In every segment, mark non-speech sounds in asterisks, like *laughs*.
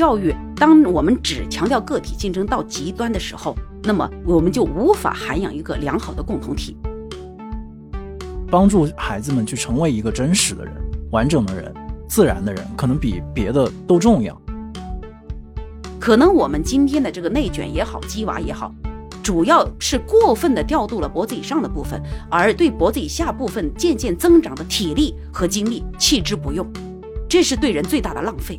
教育，当我们只强调个体竞争到极端的时候，那么我们就无法涵养一个良好的共同体。帮助孩子们去成为一个真实的人、完整的人、自然的人，可能比别的都重要。可能我们今天的这个内卷也好，鸡娃也好，主要是过分的调度了脖子以上的部分，而对脖子以下部分渐渐增长的体力和精力弃之不用，这是对人最大的浪费。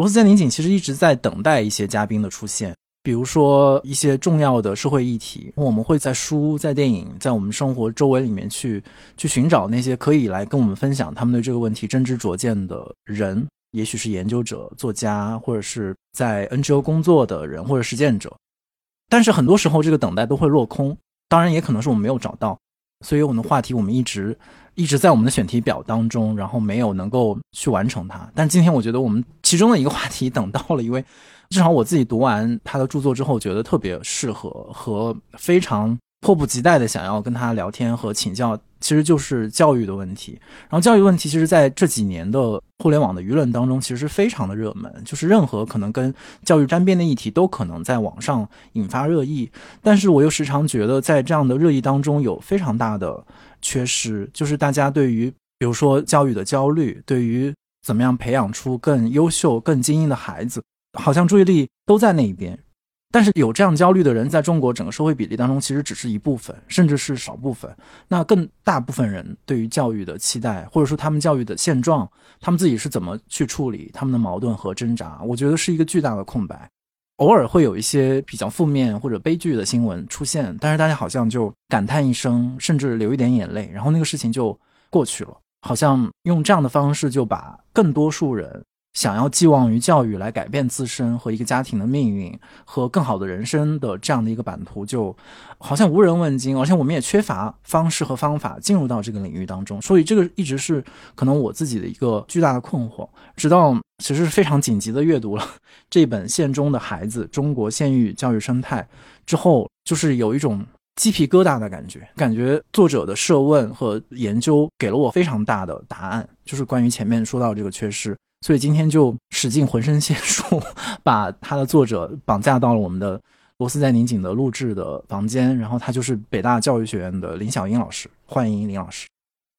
罗斯在拧紧，其实一直在等待一些嘉宾的出现，比如说一些重要的社会议题，我们会在书、在电影、在我们生活周围里面去去寻找那些可以来跟我们分享他们对这个问题真知灼见的人，也许是研究者、作家，或者是在 NGO 工作的人或者实践者。但是很多时候，这个等待都会落空，当然也可能是我们没有找到，所以我们的话题我们一直。一直在我们的选题表当中，然后没有能够去完成它。但今天我觉得我们其中的一个话题等到了，因为至少我自己读完他的著作之后，觉得特别适合和非常。迫不及待的想要跟他聊天和请教，其实就是教育的问题。然后教育问题，其实在这几年的互联网的舆论当中，其实是非常的热门。就是任何可能跟教育沾边的议题，都可能在网上引发热议。但是我又时常觉得，在这样的热议当中，有非常大的缺失，就是大家对于比如说教育的焦虑，对于怎么样培养出更优秀、更精英的孩子，好像注意力都在那一边。但是有这样焦虑的人，在中国整个社会比例当中，其实只是一部分，甚至是少部分。那更大部分人对于教育的期待，或者说他们教育的现状，他们自己是怎么去处理他们的矛盾和挣扎？我觉得是一个巨大的空白。偶尔会有一些比较负面或者悲剧的新闻出现，但是大家好像就感叹一声，甚至流一点眼泪，然后那个事情就过去了，好像用这样的方式就把更多数人。想要寄望于教育来改变自身和一个家庭的命运和更好的人生的这样的一个版图，就好像无人问津，而且我们也缺乏方式和方法进入到这个领域当中。所以这个一直是可能我自己的一个巨大的困惑。直到其实是非常紧急的阅读了 *laughs* 这本《县中的孩子：中国县域教育生态》之后，就是有一种鸡皮疙瘩的感觉。感觉作者的设问和研究给了我非常大的答案，就是关于前面说到这个缺失。所以今天就使尽浑身解数，*laughs* 把他的作者绑架到了我们的罗斯在拧紧的录制的房间。然后他就是北大教育学院的林小英老师，欢迎林老师。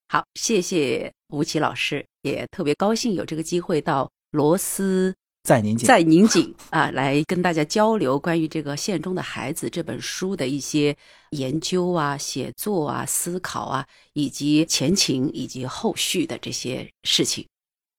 好，谢谢吴奇老师，也特别高兴有这个机会到罗斯在拧紧在拧紧啊，来跟大家交流关于这个县中的孩子这本书的一些研究啊、写作啊、思考啊，以及前情以及后续的这些事情。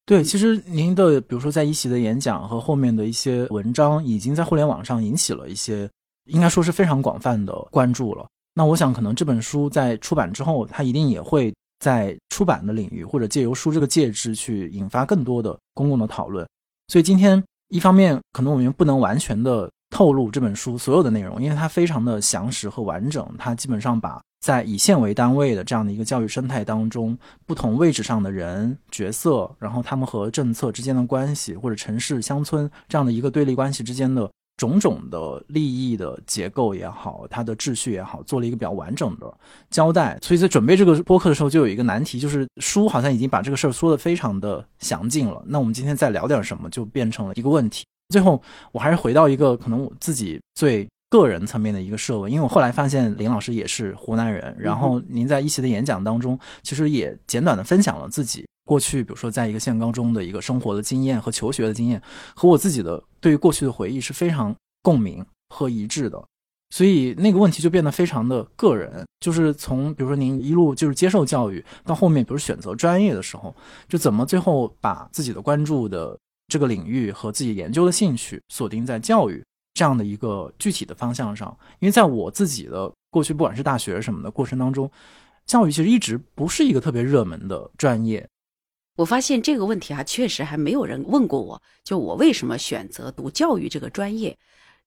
对，其实您的比如说在一席的演讲和后面的一些文章，已经在互联网上引起了一些，应该说是非常广泛的关注了。那我想，可能这本书在出版之后，它一定也会在出版的领域或者借由书这个介质去引发更多的公共的讨论。所以今天一方面，可能我们不能完全的透露这本书所有的内容，因为它非常的详实和完整，它基本上把。在以县为单位的这样的一个教育生态当中，不同位置上的人角色，然后他们和政策之间的关系，或者城市乡村这样的一个对立关系之间的种种的利益的结构也好，它的秩序也好，做了一个比较完整的交代。所以在准备这个播客的时候，就有一个难题，就是书好像已经把这个事儿说的非常的详尽了。那我们今天再聊点什么，就变成了一个问题。最后，我还是回到一个可能我自己最。个人层面的一个设问，因为我后来发现林老师也是湖南人，然后您在一席的演讲当中，其实也简短的分享了自己过去，比如说在一个县高中的一个生活的经验和求学的经验，和我自己的对于过去的回忆是非常共鸣和一致的，所以那个问题就变得非常的个人，就是从比如说您一路就是接受教育到后面，比如选择专业的时候，就怎么最后把自己的关注的这个领域和自己研究的兴趣锁定在教育。这样的一个具体的方向上，因为在我自己的过去，不管是大学什么的过程当中，教育其实一直不是一个特别热门的专业。我发现这个问题啊，确实还没有人问过我，就我为什么选择读教育这个专业。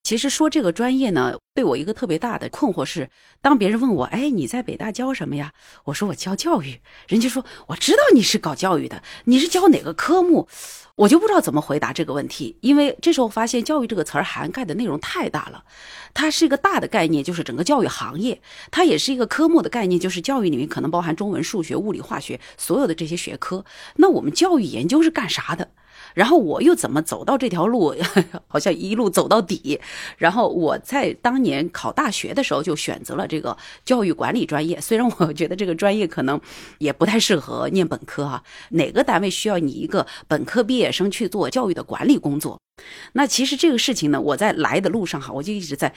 其实说这个专业呢，对我一个特别大的困惑是，当别人问我，哎，你在北大教什么呀？我说我教教育，人家说我知道你是搞教育的，你是教哪个科目？我就不知道怎么回答这个问题，因为这时候发现“教育”这个词儿涵盖的内容太大了，它是一个大的概念，就是整个教育行业；它也是一个科目的概念，就是教育里面可能包含中文、数学、物理、化学所有的这些学科。那我们教育研究是干啥的？然后我又怎么走到这条路？*laughs* 好像一路走到底。然后我在当年考大学的时候就选择了这个教育管理专业，虽然我觉得这个专业可能也不太适合念本科哈。哪个单位需要你一个本科毕业生去做教育的管理工作？那其实这个事情呢，我在来的路上哈，我就一直在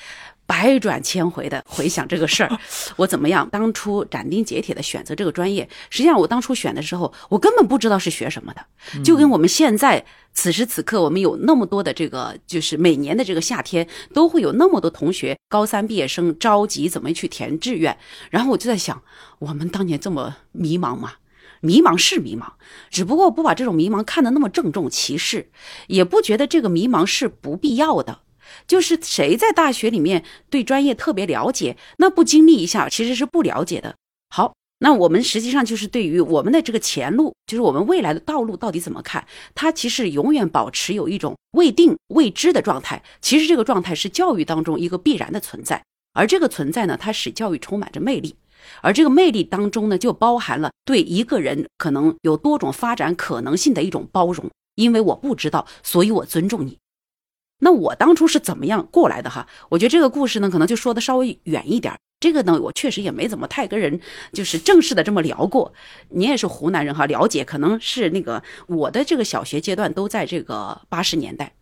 百转千回的回想这个事儿，*laughs* 我怎么样当初斩钉截铁的选择这个专业。实际上我当初选的时候，我根本不知道是学什么的，就跟我们现在此时此刻我们有那么多的这个，就是每年的这个夏天都会有那么多同学高三毕业生着急怎么去填志愿，然后我就在想，我们当年这么迷茫吗？迷茫是迷茫，只不过不把这种迷茫看得那么郑重其事，也不觉得这个迷茫是不必要的。就是谁在大学里面对专业特别了解，那不经历一下其实是不了解的。好，那我们实际上就是对于我们的这个前路，就是我们未来的道路到底怎么看，它其实永远保持有一种未定未知的状态。其实这个状态是教育当中一个必然的存在，而这个存在呢，它使教育充满着魅力。而这个魅力当中呢，就包含了对一个人可能有多种发展可能性的一种包容。因为我不知道，所以我尊重你。那我当初是怎么样过来的哈？我觉得这个故事呢，可能就说的稍微远一点。这个呢，我确实也没怎么太跟人就是正式的这么聊过。你也是湖南人哈，了解可能是那个我的这个小学阶段都在这个八十年代。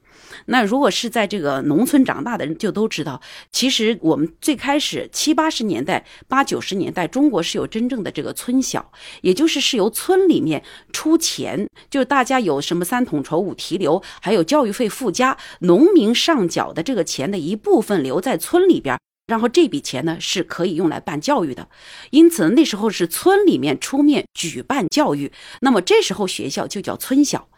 那如果是在这个农村长大的人，就都知道，其实我们最开始七八十年代、八九十年代，中国是有真正的这个村小，也就是是由村里面出钱，就是大家有什么三统筹五提留，还有教育费附加，农民上缴的这个钱的一部分留在村里边。然后这笔钱呢是可以用来办教育的，因此那时候是村里面出面举办教育，那么这时候学校就叫村小。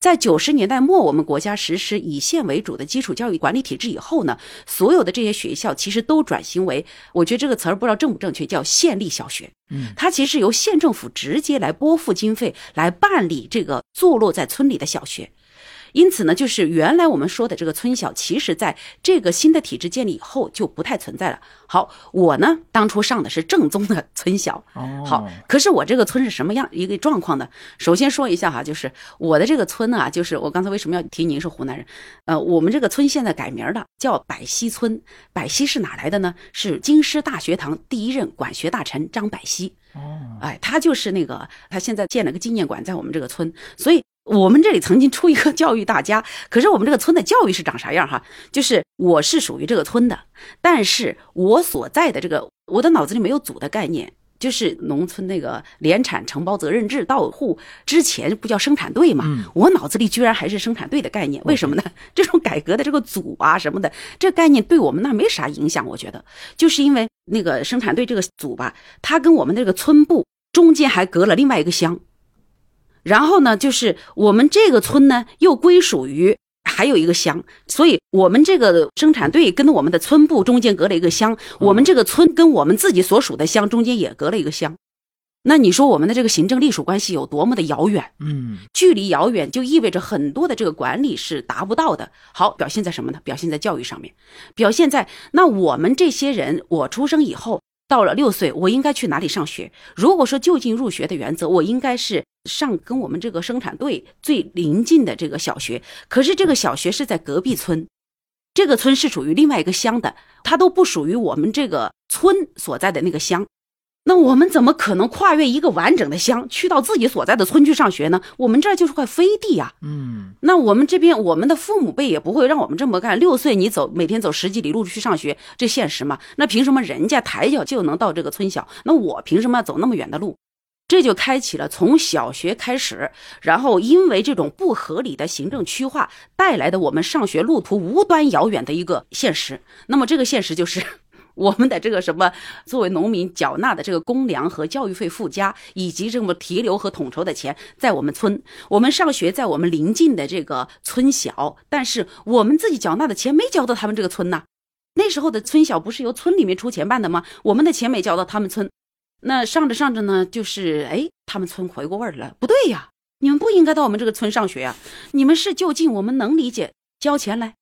在九十年代末，我们国家实施以县为主的基础教育管理体制以后呢，所有的这些学校其实都转型为，我觉得这个词儿不知道正不正确，叫县立小学。嗯，它其实由县政府直接来拨付经费来办理这个坐落在村里的小学。因此呢，就是原来我们说的这个村小，其实在这个新的体制建立以后就不太存在了。好，我呢当初上的是正宗的村小。哦，好，可是我这个村是什么样一个状况呢？首先说一下哈，就是我的这个村呢，就是我刚才为什么要提您是湖南人？呃，我们这个村现在改名了，叫百溪村。百溪是哪来的呢？是京师大学堂第一任管学大臣张百溪。哦，哎，他就是那个，他现在建了个纪念馆在我们这个村，所以。我们这里曾经出一个教育大家，*laughs* 可是我们这个村的教育是长啥样哈？就是我是属于这个村的，但是我所在的这个，我的脑子里没有组的概念，就是农村那个联产承包责任制到户之前不叫生产队嘛？我脑子里居然还是生产队的概念，为什么呢？*laughs* 这种改革的这个组啊什么的，这概念对我们那没啥影响，我觉得就是因为那个生产队这个组吧，它跟我们这个村部中间还隔了另外一个乡。然后呢，就是我们这个村呢，又归属于还有一个乡，所以我们这个生产队跟我们的村部中间隔了一个乡，我们这个村跟我们自己所属的乡中间也隔了一个乡。那你说我们的这个行政隶属关系有多么的遥远？嗯，距离遥远就意味着很多的这个管理是达不到的。好，表现在什么呢？表现在教育上面，表现在那我们这些人，我出生以后。到了六岁，我应该去哪里上学？如果说就近入学的原则，我应该是上跟我们这个生产队最临近的这个小学。可是这个小学是在隔壁村，这个村是属于另外一个乡的，它都不属于我们这个村所在的那个乡。那我们怎么可能跨越一个完整的乡，去到自己所在的村去上学呢？我们这儿就是块飞地呀。嗯，那我们这边，我们的父母辈也不会让我们这么干。六岁你走，每天走十几里路去上学，这现实吗？那凭什么人家抬脚就能到这个村小？那我凭什么要走那么远的路？这就开启了从小学开始，然后因为这种不合理的行政区划带来的我们上学路途无端遥远的一个现实。那么这个现实就是。我们的这个什么作为农民缴纳的这个公粮和教育费附加，以及这么提留和统筹的钱，在我们村，我们上学在我们邻近的这个村小，但是我们自己缴纳的钱没交到他们这个村呐。那时候的村小不是由村里面出钱办的吗？我们的钱没交到他们村，那上着上着呢，就是哎，他们村回过味儿了，不对呀，你们不应该到我们这个村上学啊，你们是就近我们能理解交钱来，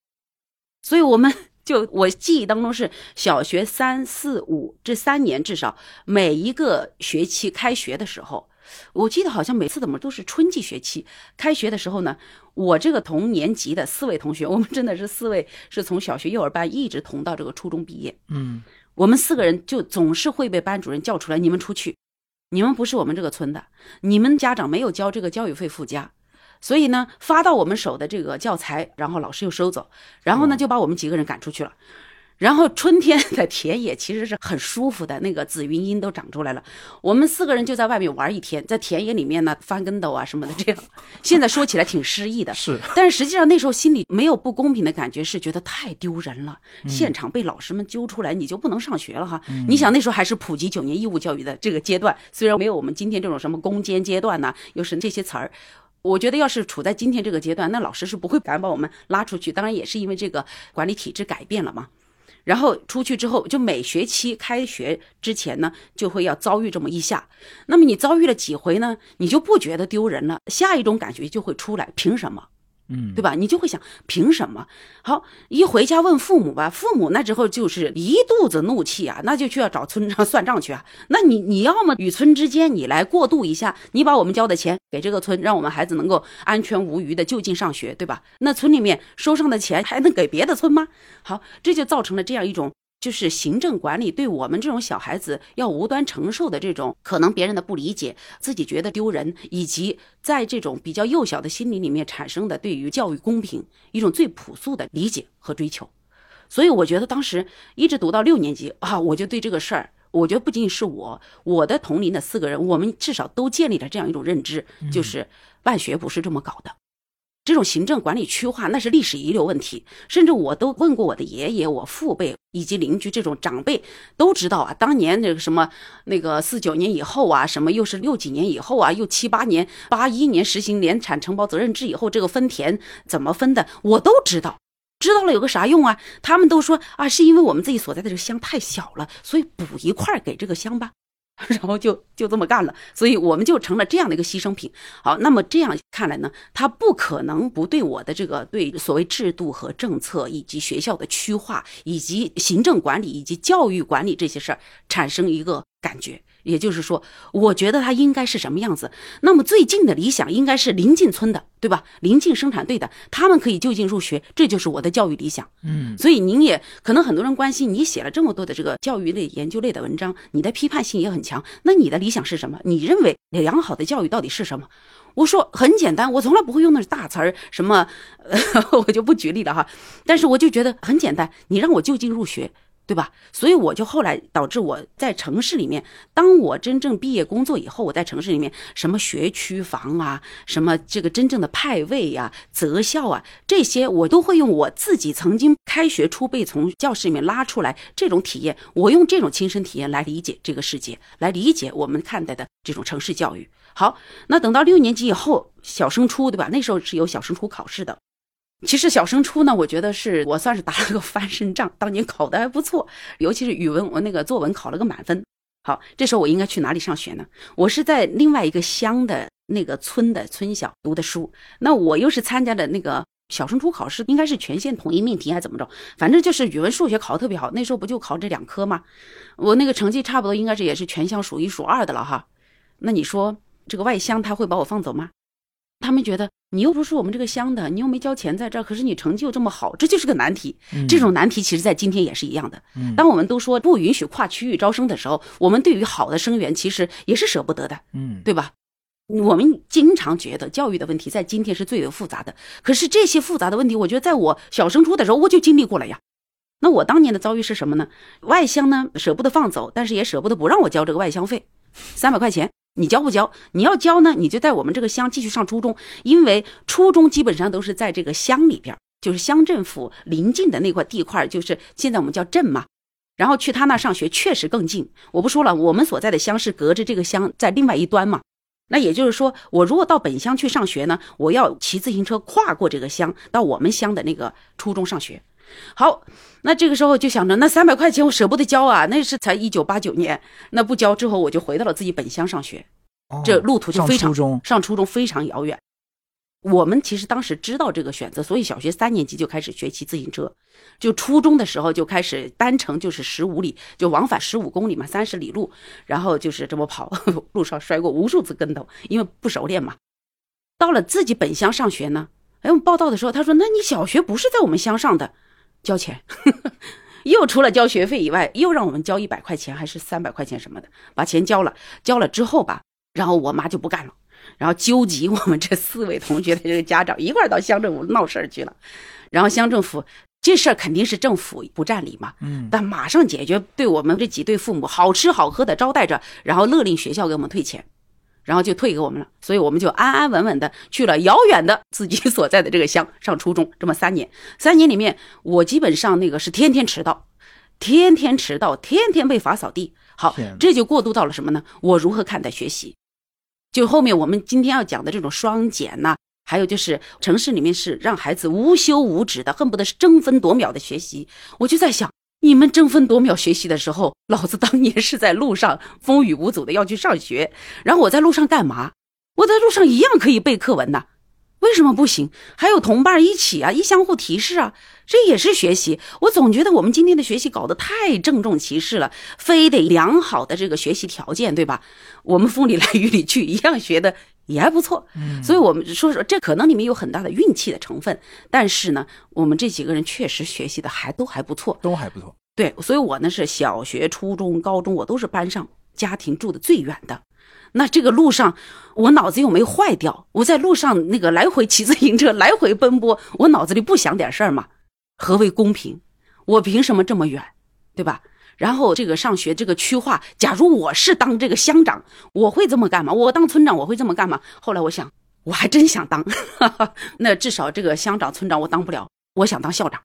所以我们。就我记忆当中是小学三四五这三年，至少每一个学期开学的时候，我记得好像每次怎么都是春季学期开学的时候呢。我这个同年级的四位同学，我们真的是四位是从小学幼儿班一直同到这个初中毕业。嗯，我们四个人就总是会被班主任叫出来，你们出去，你们不是我们这个村的，你们家长没有交这个教育费附加。所以呢，发到我们手的这个教材，然后老师又收走，然后呢就把我们几个人赶出去了。然后春天的田野其实是很舒服的，那个紫云英都长出来了。我们四个人就在外面玩一天，在田野里面呢翻跟斗啊什么的。这样，*laughs* 现在说起来挺诗意的，是。但是实际上那时候心里没有不公平的感觉，是觉得太丢人了。现场被老师们揪出来，你就不能上学了哈？你想那时候还是普及九年义务教育的这个阶段，虽然没有我们今天这种什么攻坚阶段呐，又是这些词儿。我觉得，要是处在今天这个阶段，那老师是不会敢把我们拉出去。当然，也是因为这个管理体制改变了嘛。然后出去之后，就每学期开学之前呢，就会要遭遇这么一下。那么你遭遇了几回呢？你就不觉得丢人了？下一种感觉就会出来，凭什么？嗯，对吧？你就会想，凭什么？好，一回家问父母吧，父母那之后就是一肚子怒气啊，那就去要找村长 *laughs* 算账去啊。那你你要么与村之间你来过渡一下，你把我们交的钱给这个村，让我们孩子能够安全无虞的就近上学，对吧？那村里面收上的钱还能给别的村吗？好，这就造成了这样一种。就是行政管理对我们这种小孩子要无端承受的这种可能别人的不理解，自己觉得丢人，以及在这种比较幼小的心理里面产生的对于教育公平一种最朴素的理解和追求。所以我觉得当时一直读到六年级啊，我就对这个事儿，我觉得不仅仅是我，我的同龄的四个人，我们至少都建立了这样一种认知，就是办学不是这么搞的。这种行政管理区划那是历史遗留问题，甚至我都问过我的爷爷、我父辈以及邻居这种长辈都知道啊。当年那个什么那个四九年以后啊，什么又是六几年以后啊，又七八年、八一年实行联产承包责任制以后，这个分田怎么分的，我都知道。知道了有个啥用啊？他们都说啊，是因为我们自己所在的这个乡太小了，所以补一块给这个乡吧。*laughs* 然后就就这么干了，所以我们就成了这样的一个牺牲品。好，那么这样看来呢，他不可能不对我的这个对所谓制度和政策，以及学校的区划，以及行政管理，以及教育管理这些事儿产生一个感觉。也就是说，我觉得他应该是什么样子？那么最近的理想应该是临近村的，对吧？临近生产队的，他们可以就近入学，这就是我的教育理想。嗯，所以您也可能很多人关心，你写了这么多的这个教育类、研究类的文章，你的批判性也很强。那你的理想是什么？你认为良好的教育到底是什么？我说很简单，我从来不会用那大词儿，什么，我就不举例了哈。但是我就觉得很简单，你让我就近入学。对吧？所以我就后来导致我在城市里面，当我真正毕业工作以后，我在城市里面什么学区房啊，什么这个真正的派位呀、择校啊，这些我都会用我自己曾经开学初被从教室里面拉出来这种体验，我用这种亲身体验来理解这个世界，来理解我们看待的这种城市教育。好，那等到六年级以后，小升初，对吧？那时候是有小升初考试的。其实小升初呢，我觉得是我算是打了个翻身仗，当年考的还不错，尤其是语文，我那个作文考了个满分。好，这时候我应该去哪里上学呢？我是在另外一个乡的那个村的村小读的书，那我又是参加的那个小升初考试，应该是全县统一命题还怎么着？反正就是语文、数学考的特别好，那时候不就考这两科吗？我那个成绩差不多应该是也是全乡数一数二的了哈。那你说这个外乡他会把我放走吗？他们觉得你又不是我们这个乡的，你又没交钱在这儿，可是你成绩又这么好，这就是个难题。这种难题其实在今天也是一样的。当我们都说不允许跨区域招生的时候，我们对于好的生源其实也是舍不得的，嗯，对吧？我们经常觉得教育的问题在今天是最为复杂的，可是这些复杂的问题，我觉得在我小升初的时候我就经历过了呀。那我当年的遭遇是什么呢？外乡呢舍不得放走，但是也舍不得不让我交这个外乡费，三百块钱。你交不交？你要交呢，你就在我们这个乡继续上初中，因为初中基本上都是在这个乡里边，就是乡政府临近的那块地块，就是现在我们叫镇嘛。然后去他那上学确实更近。我不说了，我们所在的乡是隔着这个乡在另外一端嘛。那也就是说，我如果到本乡去上学呢，我要骑自行车跨过这个乡到我们乡的那个初中上学。好，那这个时候就想着，那三百块钱我舍不得交啊，那是才一九八九年，那不交之后我就回到了自己本乡上学，这路途就非常上初中非常遥远。我们其实当时知道这个选择，所以小学三年级就开始学骑自行车，就初中的时候就开始单程就是十五里，就往返十五公里嘛，三十里路，然后就是这么跑，*laughs* 路上摔过无数次跟头，因为不熟练嘛。到了自己本乡上学呢，哎，我们报道的时候他说：“那你小学不是在我们乡上的，交钱。*laughs* ”又除了交学费以外，又让我们交一百块钱还是三百块钱什么的，把钱交了，交了之后吧，然后我妈就不干了。然后纠集我们这四位同学的这个家长一块儿到乡政府闹事儿去了，然后乡政府这事儿肯定是政府不占理嘛，嗯，但马上解决，对我们这几对父母好吃好喝的招待着，然后勒令学校给我们退钱，然后就退给我们了，所以我们就安安稳稳的去了遥远的自己所在的这个乡上初中，这么三年，三年里面我基本上那个是天天迟到，天天迟到，天天被罚扫地，好，这就过渡到了什么呢？我如何看待学习？就后面我们今天要讲的这种双减呐，还有就是城市里面是让孩子无休无止的，恨不得是争分夺秒的学习。我就在想，你们争分夺秒学习的时候，老子当年是在路上风雨无阻的要去上学，然后我在路上干嘛？我在路上一样可以背课文呐。为什么不行？还有同伴一起啊，一相互提示啊，这也是学习。我总觉得我们今天的学习搞得太郑重其事了，非得良好的这个学习条件，对吧？我们风里来雨里去，一样学的也还不错。嗯，所以我们说说，这可能里面有很大的运气的成分，但是呢，我们这几个人确实学习的还都还不错，都还不错。对，所以我呢是小学、初中、高中，我都是班上家庭住的最远的。那这个路上，我脑子又没坏掉。我在路上那个来回骑自行车，来回奔波，我脑子里不想点事儿吗？何为公平？我凭什么这么远，对吧？然后这个上学这个区划，假如我是当这个乡长，我会这么干吗？我当村长，我会这么干吗？后来我想，我还真想当。*laughs* 那至少这个乡长、村长我当不了，我想当校长。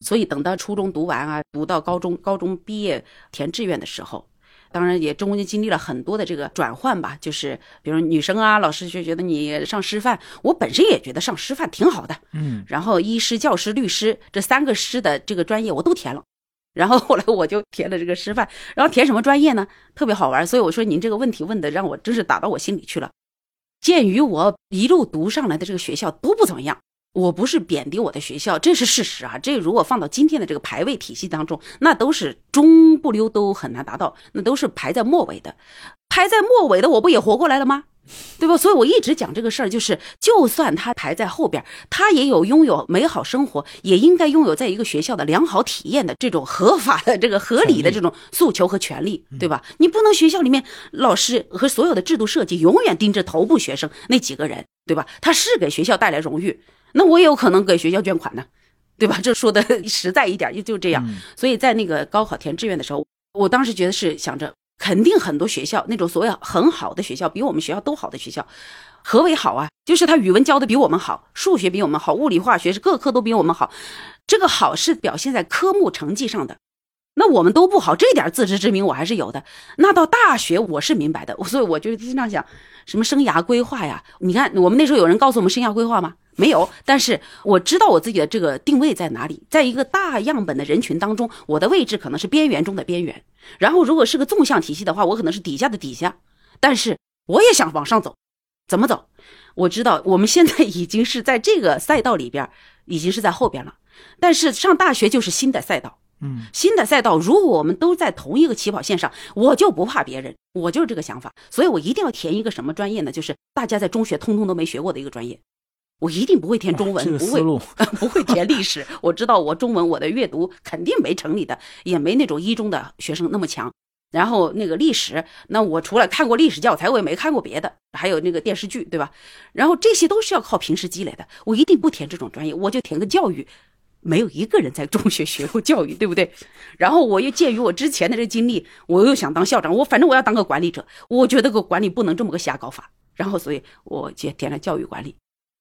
所以等到初中读完啊，读到高中，高中毕业填志愿的时候。当然也中间经历了很多的这个转换吧，就是比如女生啊，老师就觉得你上师范，我本身也觉得上师范挺好的，嗯，然后医师、教师、律师这三个师的这个专业我都填了，然后后来我就填了这个师范，然后填什么专业呢？特别好玩，所以我说您这个问题问的让我真是打到我心里去了。鉴于我一路读上来的这个学校都不怎么样。我不是贬低我的学校，这是事实啊。这如果放到今天的这个排位体系当中，那都是中不溜都很难达到，那都是排在末尾的。排在末尾的，我不也活过来了吗？对吧？所以我一直讲这个事儿，就是就算他排在后边，他也有拥有美好生活，也应该拥有在一个学校的良好体验的这种合法的、这个合理的这种诉求和权利，对吧？你不能学校里面老师和所有的制度设计永远盯着头部学生那几个人，对吧？他是给学校带来荣誉。那我也有可能给学校捐款呢，对吧？这说的 *laughs* 实在一点，就就这样。所以在那个高考填志愿的时候，我当时觉得是想着，肯定很多学校那种所谓很好的学校，比我们学校都好的学校，何为好啊？就是他语文教的比我们好，数学比我们好，物理化学是各科都比我们好。这个好是表现在科目成绩上的。那我们都不好，这点自知之明我还是有的。那到大学我是明白的，所以我就经常想，什么生涯规划呀？你看我们那时候有人告诉我们生涯规划吗？没有，但是我知道我自己的这个定位在哪里，在一个大样本的人群当中，我的位置可能是边缘中的边缘。然后，如果是个纵向体系的话，我可能是底下的底下。但是，我也想往上走，怎么走？我知道我们现在已经是在这个赛道里边，已经是在后边了。但是上大学就是新的赛道，嗯，新的赛道，如果我们都在同一个起跑线上，我就不怕别人，我就是这个想法。所以我一定要填一个什么专业呢？就是大家在中学通通都没学过的一个专业。我一定不会填中文，不会 *laughs* 不会填历史。*laughs* 我知道我中文我的阅读肯定没城里的，也没那种一中的学生那么强。然后那个历史，那我除了看过历史教材，我也没看过别的，还有那个电视剧，对吧？然后这些都是要靠平时积累的。我一定不填这种专业，我就填个教育。没有一个人在中学学过教育，对不对？然后我又鉴于我之前的这经历，我又想当校长，我反正我要当个管理者。我觉得个管理不能这么个瞎搞法。然后所以我就填了教育管理。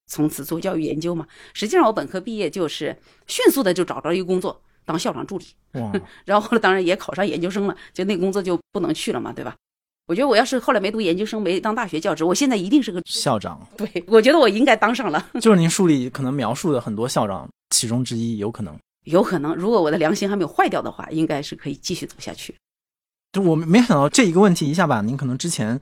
从此做教育研究嘛，实际上我本科毕业就是迅速的就找着一个工作，当校长助理，*laughs* 然后当然也考上研究生了，就那工作就不能去了嘛，对吧？我觉得我要是后来没读研究生，没当大学教职，我现在一定是个校长。对，我觉得我应该当上了。*laughs* 就是您书里可能描述的很多校长其中之一，有可能。有可能，如果我的良心还没有坏掉的话，应该是可以继续走下去。就我没想到这一个问题一下把您可能之前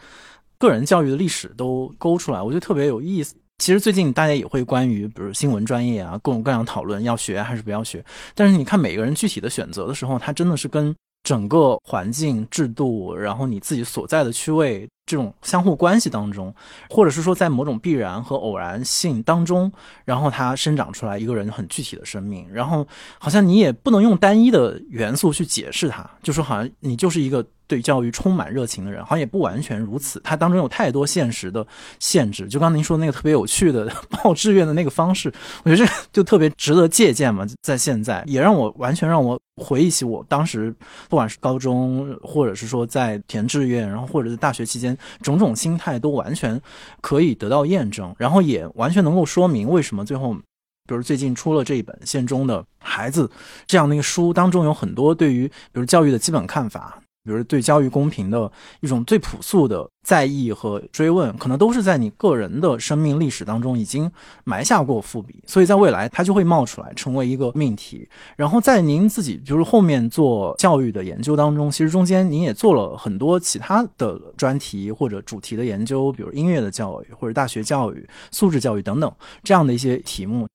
个人教育的历史都勾出来，我觉得特别有意思。其实最近大家也会关于比如新闻专业啊各种各样讨论，要学还是不要学。但是你看每个人具体的选择的时候，他真的是跟。整个环境制度，然后你自己所在的区位，这种相互关系当中，或者是说在某种必然和偶然性当中，然后它生长出来一个人很具体的生命，然后好像你也不能用单一的元素去解释它，就说好像你就是一个。对教育充满热情的人，好像也不完全如此。它当中有太多现实的限制。就刚您说那个特别有趣的 *laughs* 报志愿的那个方式，我觉得这就特别值得借鉴嘛。在现在，也让我完全让我回忆起我当时，不管是高中，或者是说在填志愿，然后或者是大学期间，种种心态都完全可以得到验证，然后也完全能够说明为什么最后，比如最近出了这一本《县中的孩子》这样的一个书当中，有很多对于比如教育的基本看法。比如对教育公平的一种最朴素的在意和追问，可能都是在你个人的生命历史当中已经埋下过伏笔，所以在未来它就会冒出来成为一个命题。然后在您自己就是后面做教育的研究当中，其实中间您也做了很多其他的专题或者主题的研究，比如音乐的教育或者大学教育、素质教育等等这样的一些题目。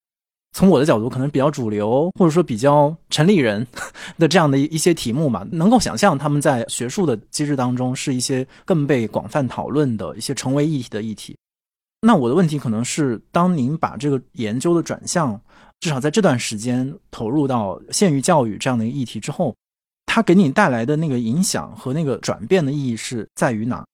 从我的角度，可能比较主流，或者说比较城里人 *laughs* 的这样的一些题目嘛，能够想象他们在学术的机制当中是一些更被广泛讨论的一些成为议题的议题。那我的问题可能是，当您把这个研究的转向，至少在这段时间投入到县域教育这样的一个议题之后，它给你带来的那个影响和那个转变的意义是在于哪？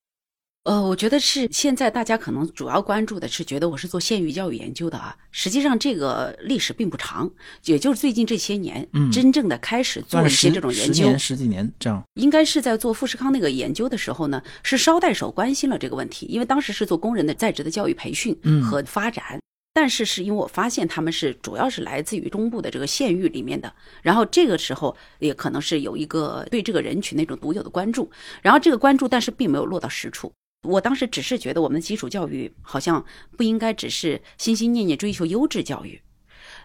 呃，我觉得是现在大家可能主要关注的是，觉得我是做县域教育研究的啊。实际上，这个历史并不长，也就是最近这些年，嗯，真正的开始做一些这种研究，十年十几年这样。应该是在做富士康那个研究的时候呢，是捎带手关心了这个问题，因为当时是做工人的在职的教育培训和发展。但是是因为我发现他们是主要是来自于中部的这个县域里面的，然后这个时候也可能是有一个对这个人群那种独有的关注，然后这个关注但是并没有落到实处。我当时只是觉得，我们的基础教育好像不应该只是心心念念追求优质教育。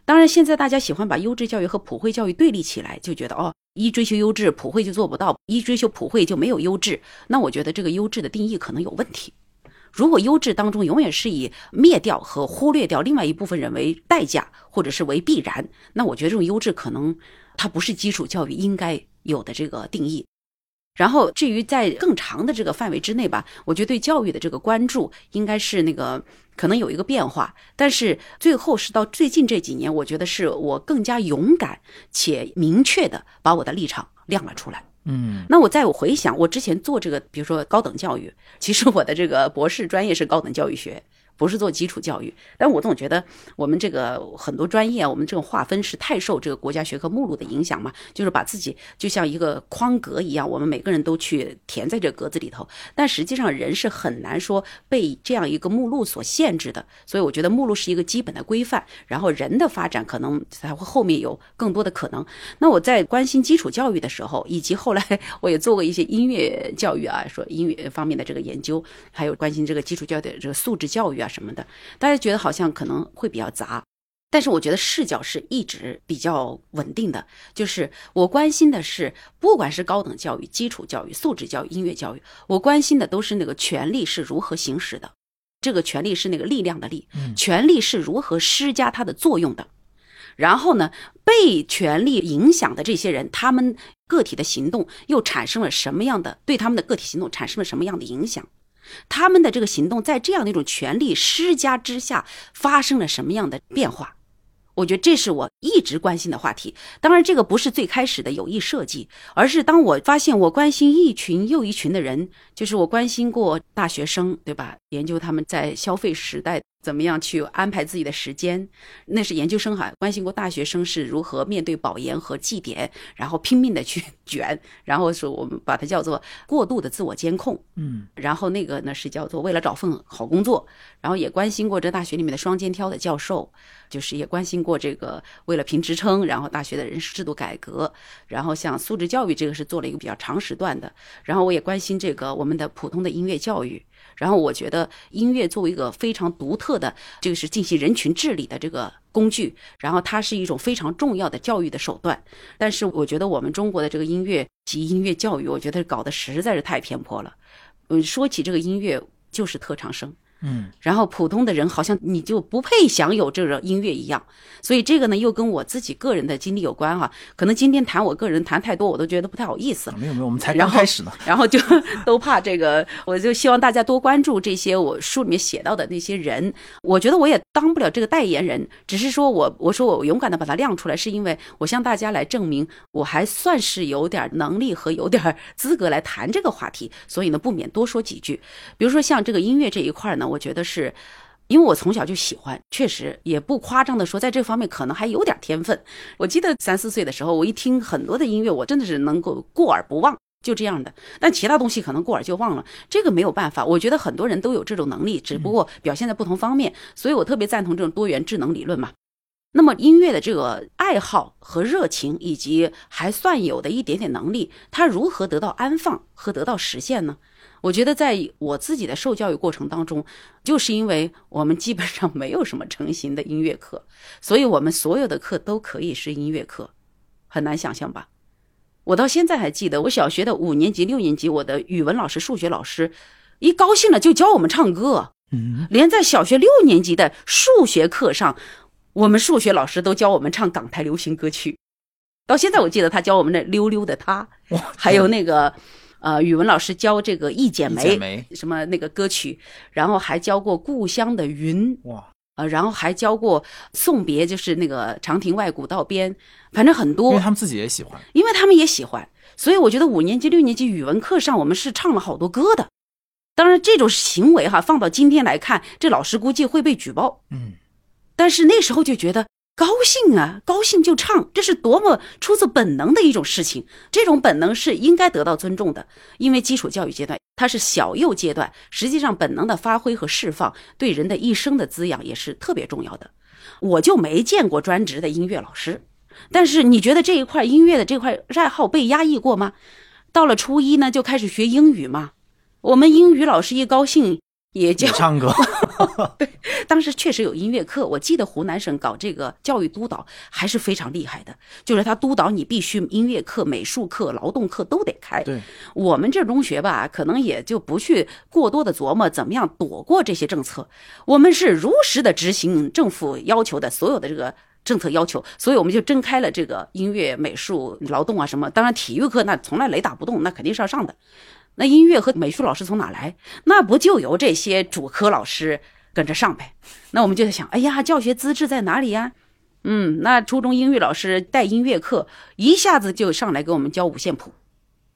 当然，现在大家喜欢把优质教育和普惠教育对立起来，就觉得哦，一追求优质，普惠就做不到；一追求普惠，就没有优质。那我觉得这个优质的定义可能有问题。如果优质当中永远是以灭掉和忽略掉另外一部分人为代价，或者是为必然，那我觉得这种优质可能它不是基础教育应该有的这个定义。然后，至于在更长的这个范围之内吧，我觉得对教育的这个关注应该是那个可能有一个变化，但是最后是到最近这几年，我觉得是我更加勇敢且明确的把我的立场亮了出来。嗯，那我再我回想我之前做这个，比如说高等教育，其实我的这个博士专业是高等教育学。不是做基础教育，但我总觉得我们这个很多专业，我们这种划分是太受这个国家学科目录的影响嘛，就是把自己就像一个框格一样，我们每个人都去填在这格子里头。但实际上人是很难说被这样一个目录所限制的，所以我觉得目录是一个基本的规范，然后人的发展可能才会后面有更多的可能。那我在关心基础教育的时候，以及后来我也做过一些音乐教育啊，说音乐方面的这个研究，还有关心这个基础教育的这个素质教育啊。啊什么的，大家觉得好像可能会比较杂，但是我觉得视角是一直比较稳定的。就是我关心的是，不管是高等教育、基础教育、素质教育、音乐教育，我关心的都是那个权利是如何行使的。这个权利是那个力量的力，权利是如何施加它的作用的。然后呢，被权力影响的这些人，他们个体的行动又产生了什么样的？对他们的个体行动产生了什么样的影响？他们的这个行动在这样的一种权力施加之下发生了什么样的变化？我觉得这是我一直关心的话题。当然，这个不是最开始的有意设计，而是当我发现我关心一群又一群的人，就是我关心过大学生，对吧？研究他们在消费时代怎么样去安排自己的时间？那是研究生哈，关心过大学生是如何面对保研和绩点，然后拼命的去卷，*laughs* 然后是我们把它叫做过度的自我监控。嗯，然后那个呢是叫做为了找份好工作，然后也关心过这大学里面的双肩挑的教授，就是也关心过这个为了评职称，然后大学的人事制度改革，然后像素质教育这个是做了一个比较长时段的，然后我也关心这个我们的普通的音乐教育。然后我觉得音乐作为一个非常独特的，这个是进行人群治理的这个工具，然后它是一种非常重要的教育的手段。但是我觉得我们中国的这个音乐及音乐教育，我觉得搞得实在是太偏颇了。嗯，说起这个音乐，就是特长生。嗯，然后普通的人好像你就不配享有这个音乐一样，所以这个呢又跟我自己个人的经历有关哈。可能今天谈我个人谈太多，我都觉得不太好意思。没有没有，我们才刚开始呢。*laughs* 然后就都怕这个，我就希望大家多关注这些我书里面写到的那些人。我觉得我也当不了这个代言人，只是说我我说我勇敢的把它亮出来，是因为我向大家来证明我还算是有点能力和有点资格来谈这个话题，所以呢不免多说几句。比如说像这个音乐这一块呢。我觉得是，因为我从小就喜欢，确实也不夸张的说，在这方面可能还有点天分。我记得三四岁的时候，我一听很多的音乐，我真的是能够过耳不忘，就这样的。但其他东西可能过耳就忘了，这个没有办法。我觉得很多人都有这种能力，只不过表现在不同方面。所以我特别赞同这种多元智能理论嘛。那么音乐的这个爱好和热情，以及还算有的一点点能力，它如何得到安放和得到实现呢？我觉得在我自己的受教育过程当中，就是因为我们基本上没有什么成型的音乐课，所以我们所有的课都可以是音乐课，很难想象吧？我到现在还记得，我小学的五年级、六年级，我的语文老师、数学老师一高兴了就教我们唱歌，嗯，连在小学六年级的数学课上，我们数学老师都教我们唱港台流行歌曲。到现在我记得他教我们那《溜溜的他》，还有那个。呃，语文老师教这个《一剪梅》什么那个歌曲，然后还教过《故乡的云》哇，呃，然后还教过《送别》，就是那个长亭外古道边，反正很多。因为他们自己也喜欢，因为他们也喜欢，所以我觉得五年级、六年级语文课上我们是唱了好多歌的。当然，这种行为哈，放到今天来看，这老师估计会被举报。嗯，但是那时候就觉得。高兴啊，高兴就唱，这是多么出自本能的一种事情。这种本能是应该得到尊重的，因为基础教育阶段它是小幼阶段，实际上本能的发挥和释放对人的一生的滋养也是特别重要的。我就没见过专职的音乐老师，但是你觉得这一块音乐的这块爱好被压抑过吗？到了初一呢，就开始学英语嘛。我们英语老师一高兴。也教唱歌，*laughs* 对，当时确实有音乐课。我记得湖南省搞这个教育督导还是非常厉害的，就是他督导你必须音乐课、美术课、劳动课都得开。对，我们这中学吧，可能也就不去过多的琢磨怎么样躲过这些政策。我们是如实的执行政府要求的所有的这个政策要求，所以我们就真开了这个音乐、美术、劳动啊什么。当然，体育课那从来雷打不动，那肯定是要上的。那音乐和美术老师从哪来？那不就由这些主科老师跟着上呗？那我们就在想，哎呀，教学资质在哪里呀？嗯，那初中英语老师带音乐课，一下子就上来给我们教五线谱，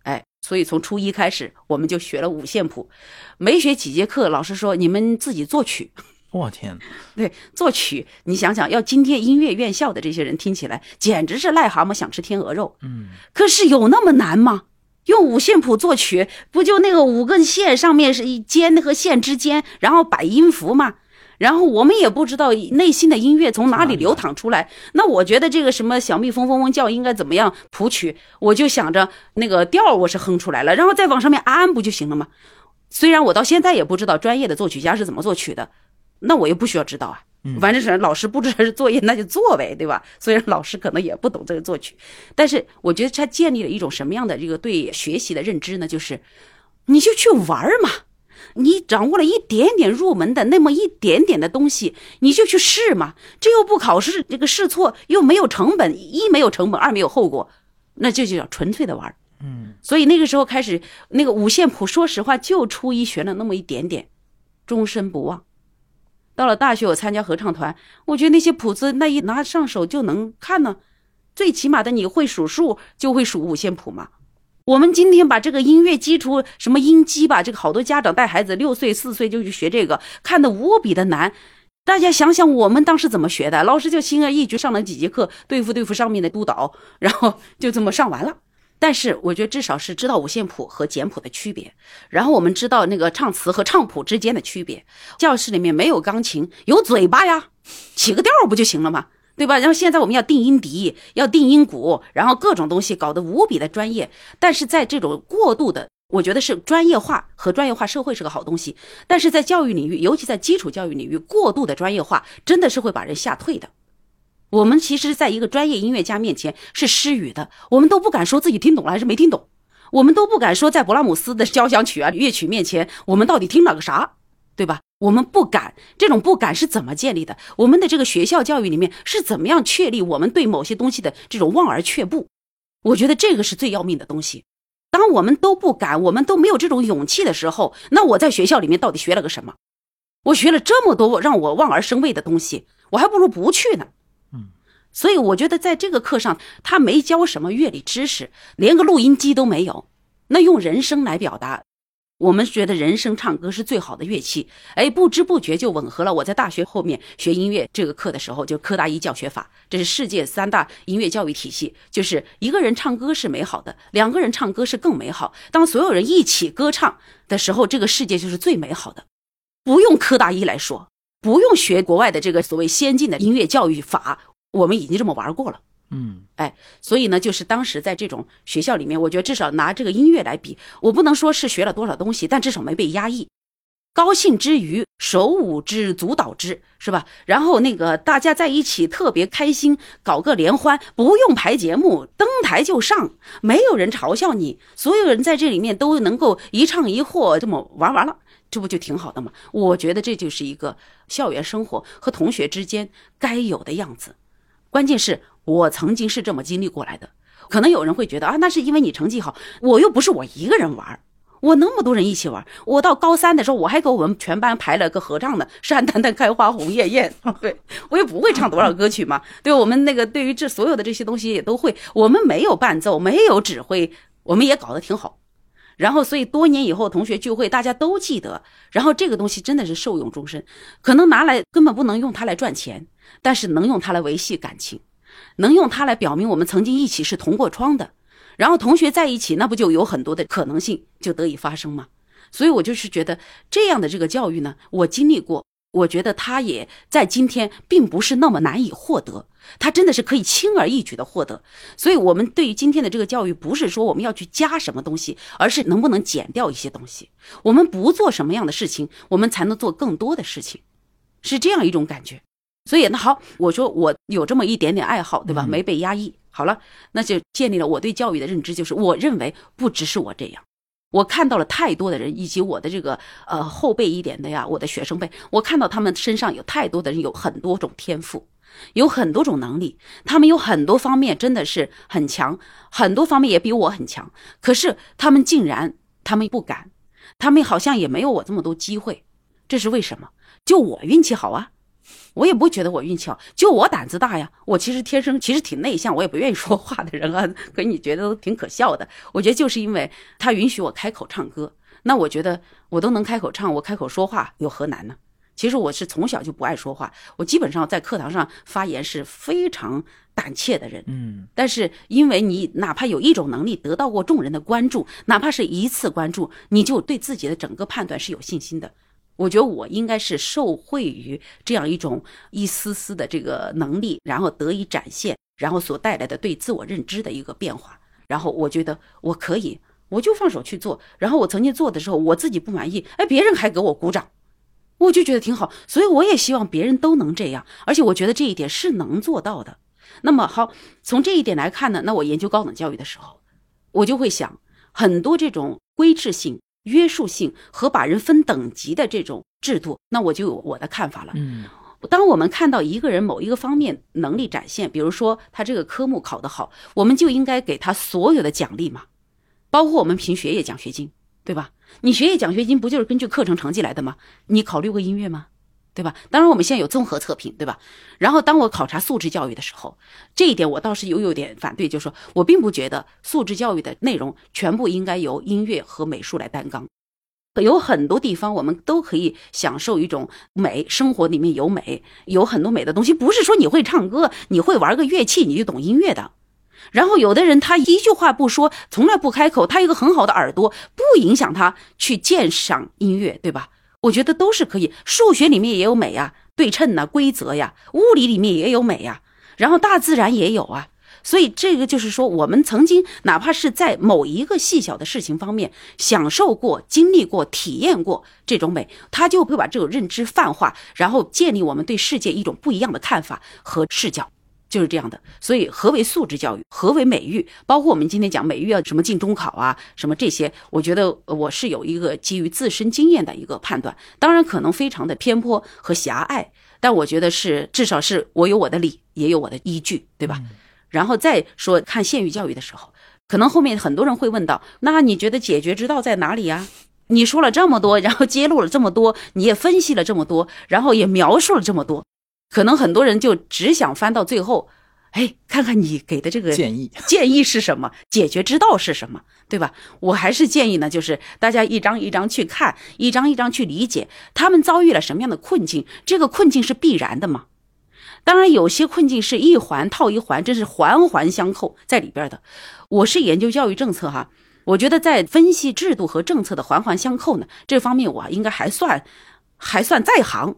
哎，所以从初一开始我们就学了五线谱。没学几节课，老师说你们自己作曲。我天，对，作曲，你想想，要今天音乐院校的这些人听起来，简直是癞蛤蟆想吃天鹅肉。嗯，可是有那么难吗？用五线谱作曲，不就那个五根线上面是一间和线之间，然后摆音符吗？然后我们也不知道内心的音乐从哪里流淌出来。那我觉得这个什么小蜜蜂嗡嗡叫应该怎么样谱曲，我就想着那个调我是哼出来了，然后再往上面安不就行了吗？虽然我到现在也不知道专业的作曲家是怎么作曲的，那我又不需要知道啊。反正是老师布置的是作业，那就做呗，对吧？*laughs* 虽然老师可能也不懂这个作曲，但是我觉得他建立了一种什么样的这个对学习的认知呢？就是你就去玩嘛，你掌握了一点点入门的那么一点点的东西，你就去试嘛。这又不考试，这个试错又没有成本，一没有成本，二没有后果，那这就叫纯粹的玩。嗯，所以那个时候开始，那个五线谱，说实话就初一学了那么一点点，终身不忘。到了大学，我参加合唱团，我觉得那些谱子那一拿上手就能看呢。最起码的，你会数数，就会数五线谱嘛。我们今天把这个音乐基础什么音基吧，这个好多家长带孩子六岁四岁就去学这个，看的无比的难。大家想想，我们当时怎么学的？老师就轻而易举上了几节课，对付对付上面的督导，然后就这么上完了。但是我觉得至少是知道五线谱和简谱的区别，然后我们知道那个唱词和唱谱之间的区别。教室里面没有钢琴，有嘴巴呀，起个调不就行了吗？对吧？然后现在我们要定音笛，要定音鼓，然后各种东西搞得无比的专业。但是在这种过度的，我觉得是专业化和专业化社会是个好东西。但是在教育领域，尤其在基础教育领域，过度的专业化真的是会把人吓退的。我们其实，在一个专业音乐家面前是失语的，我们都不敢说自己听懂了还是没听懂，我们都不敢说在勃拉姆斯的交响曲啊乐曲面前，我们到底听了个啥，对吧？我们不敢，这种不敢是怎么建立的？我们的这个学校教育里面是怎么样确立我们对某些东西的这种望而却步？我觉得这个是最要命的东西。当我们都不敢，我们都没有这种勇气的时候，那我在学校里面到底学了个什么？我学了这么多让我望而生畏的东西，我还不如不去呢。所以我觉得在这个课上，他没教什么乐理知识，连个录音机都没有。那用人声来表达，我们觉得人声唱歌是最好的乐器。哎，不知不觉就吻合了我在大学后面学音乐这个课的时候，就科大一教学法，这是世界三大音乐教育体系。就是一个人唱歌是美好的，两个人唱歌是更美好。当所有人一起歌唱的时候，这个世界就是最美好的。不用科大一来说，不用学国外的这个所谓先进的音乐教育法。我们已经这么玩过了，嗯，哎，所以呢，就是当时在这种学校里面，我觉得至少拿这个音乐来比，我不能说是学了多少东西，但至少没被压抑。高兴之余，手舞之，足蹈之，是吧？然后那个大家在一起特别开心，搞个联欢，不用排节目，登台就上，没有人嘲笑你，所有人在这里面都能够一唱一和这么玩完了，这不就挺好的吗？我觉得这就是一个校园生活和同学之间该有的样子。关键是我曾经是这么经历过来的，可能有人会觉得啊，那是因为你成绩好，我又不是我一个人玩，我那么多人一起玩。我到高三的时候，我还给我们全班排了个合唱呢，《山丹丹开花红艳艳》。*laughs* 对我也不会唱多少歌曲嘛，对我们那个对于这所有的这些东西也都会。我们没有伴奏，没有指挥，我们也搞得挺好。然后，所以多年以后同学聚会，大家都记得。然后这个东西真的是受用终身，可能拿来根本不能用它来赚钱。但是能用它来维系感情，能用它来表明我们曾经一起是同过窗的，然后同学在一起，那不就有很多的可能性就得以发生吗？所以我就是觉得这样的这个教育呢，我经历过，我觉得它也在今天并不是那么难以获得，它真的是可以轻而易举的获得。所以，我们对于今天的这个教育，不是说我们要去加什么东西，而是能不能减掉一些东西。我们不做什么样的事情，我们才能做更多的事情，是这样一种感觉。所以那好，我说我有这么一点点爱好，对吧？没被压抑，好了，那就建立了我对教育的认知，就是我认为不只是我这样，我看到了太多的人，以及我的这个呃后辈一点的呀，我的学生辈，我看到他们身上有太多的人有很多种天赋，有很多种能力，他们有很多方面真的是很强，很多方面也比我很强，可是他们竟然他们不敢，他们好像也没有我这么多机会，这是为什么？就我运气好啊。我也不会觉得我运气好，就我胆子大呀。我其实天生其实挺内向，我也不愿意说话的人啊。可你觉得都挺可笑的。我觉得就是因为他允许我开口唱歌，那我觉得我都能开口唱，我开口说话有何难呢？其实我是从小就不爱说话，我基本上在课堂上发言是非常胆怯的人。嗯，但是因为你哪怕有一种能力得到过众人的关注，哪怕是一次关注，你就对自己的整个判断是有信心的。我觉得我应该是受惠于这样一种一丝丝的这个能力，然后得以展现，然后所带来的对自我认知的一个变化。然后我觉得我可以，我就放手去做。然后我曾经做的时候，我自己不满意，哎，别人还给我鼓掌，我就觉得挺好。所以我也希望别人都能这样，而且我觉得这一点是能做到的。那么好，从这一点来看呢，那我研究高等教育的时候，我就会想很多这种规制性。约束性和把人分等级的这种制度，那我就有我的看法了。嗯，当我们看到一个人某一个方面能力展现，比如说他这个科目考得好，我们就应该给他所有的奖励嘛，包括我们评学业奖学金，对吧？你学业奖学金不就是根据课程成绩来的吗？你考虑过音乐吗？对吧？当然，我们现在有综合测评，对吧？然后，当我考察素质教育的时候，这一点我倒是有有点反对，就是说我并不觉得素质教育的内容全部应该由音乐和美术来担纲。有很多地方我们都可以享受一种美，生活里面有美，有很多美的东西。不是说你会唱歌，你会玩个乐器，你就懂音乐的。然后有的人他一句话不说，从来不开口，他一个很好的耳朵，不影响他去鉴赏音乐，对吧？我觉得都是可以。数学里面也有美呀，对称呐，规则呀；物理里面也有美呀，然后大自然也有啊。所以这个就是说，我们曾经哪怕是在某一个细小的事情方面享受过、经历过、体验过这种美，他就会把这种认知泛化，然后建立我们对世界一种不一样的看法和视角，就是这样的。所以，何为素质教育？何为美育？包括我们今天讲美育要什么进中考啊，什么这些，我觉得我是有一个基于自身经验的一个判断，当然可能非常的偏颇和狭隘，但我觉得是至少是我有我的理，也有我的依据，对吧？然后再说看县域教育的时候，可能后面很多人会问到：那你觉得解决之道在哪里呀？你说了这么多，然后揭露了这么多，你也分析了这么多，然后也描述了这么多，可能很多人就只想翻到最后，哎，看看你给的这个建议，建议是什么？*laughs* 解决之道是什么？对吧？我还是建议呢，就是大家一张一张去看，一张一张去理解他们遭遇了什么样的困境，这个困境是必然的吗？当然，有些困境是一环套一环，这是环环相扣在里边的。我是研究教育政策哈，我觉得在分析制度和政策的环环相扣呢这方面，我应该还算还算在行。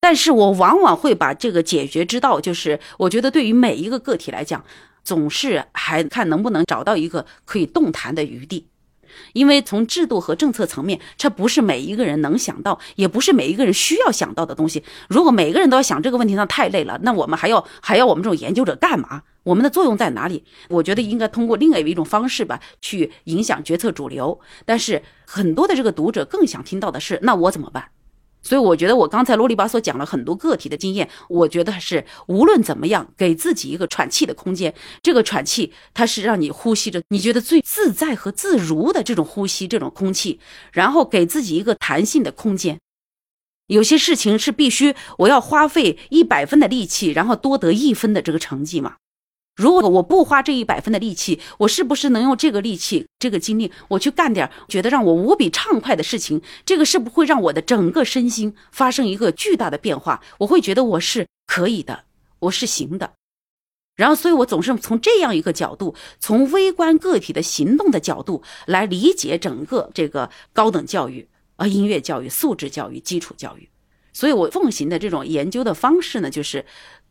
但是我往往会把这个解决之道，就是我觉得对于每一个个体来讲，总是还看能不能找到一个可以动弹的余地。因为从制度和政策层面，这不是每一个人能想到，也不是每一个人需要想到的东西。如果每个人都要想这个问题，那太累了。那我们还要还要我们这种研究者干嘛？我们的作用在哪里？我觉得应该通过另外一种方式吧，去影响决策主流。但是很多的这个读者更想听到的是，那我怎么办？所以我觉得我刚才啰里吧嗦讲了很多个体的经验，我觉得是无论怎么样，给自己一个喘气的空间。这个喘气，它是让你呼吸着你觉得最自在和自如的这种呼吸，这种空气，然后给自己一个弹性的空间。有些事情是必须我要花费一百分的力气，然后多得一分的这个成绩嘛。如果我不花这一百分的力气，我是不是能用这个力气、这个精力，我去干点觉得让我无比畅快的事情？这个是不会让我的整个身心发生一个巨大的变化？我会觉得我是可以的，我是行的。然后，所以我总是从这样一个角度，从微观个体的行动的角度来理解整个这个高等教育啊，音乐教育、素质教育、基础教育。所以我奉行的这种研究的方式呢，就是。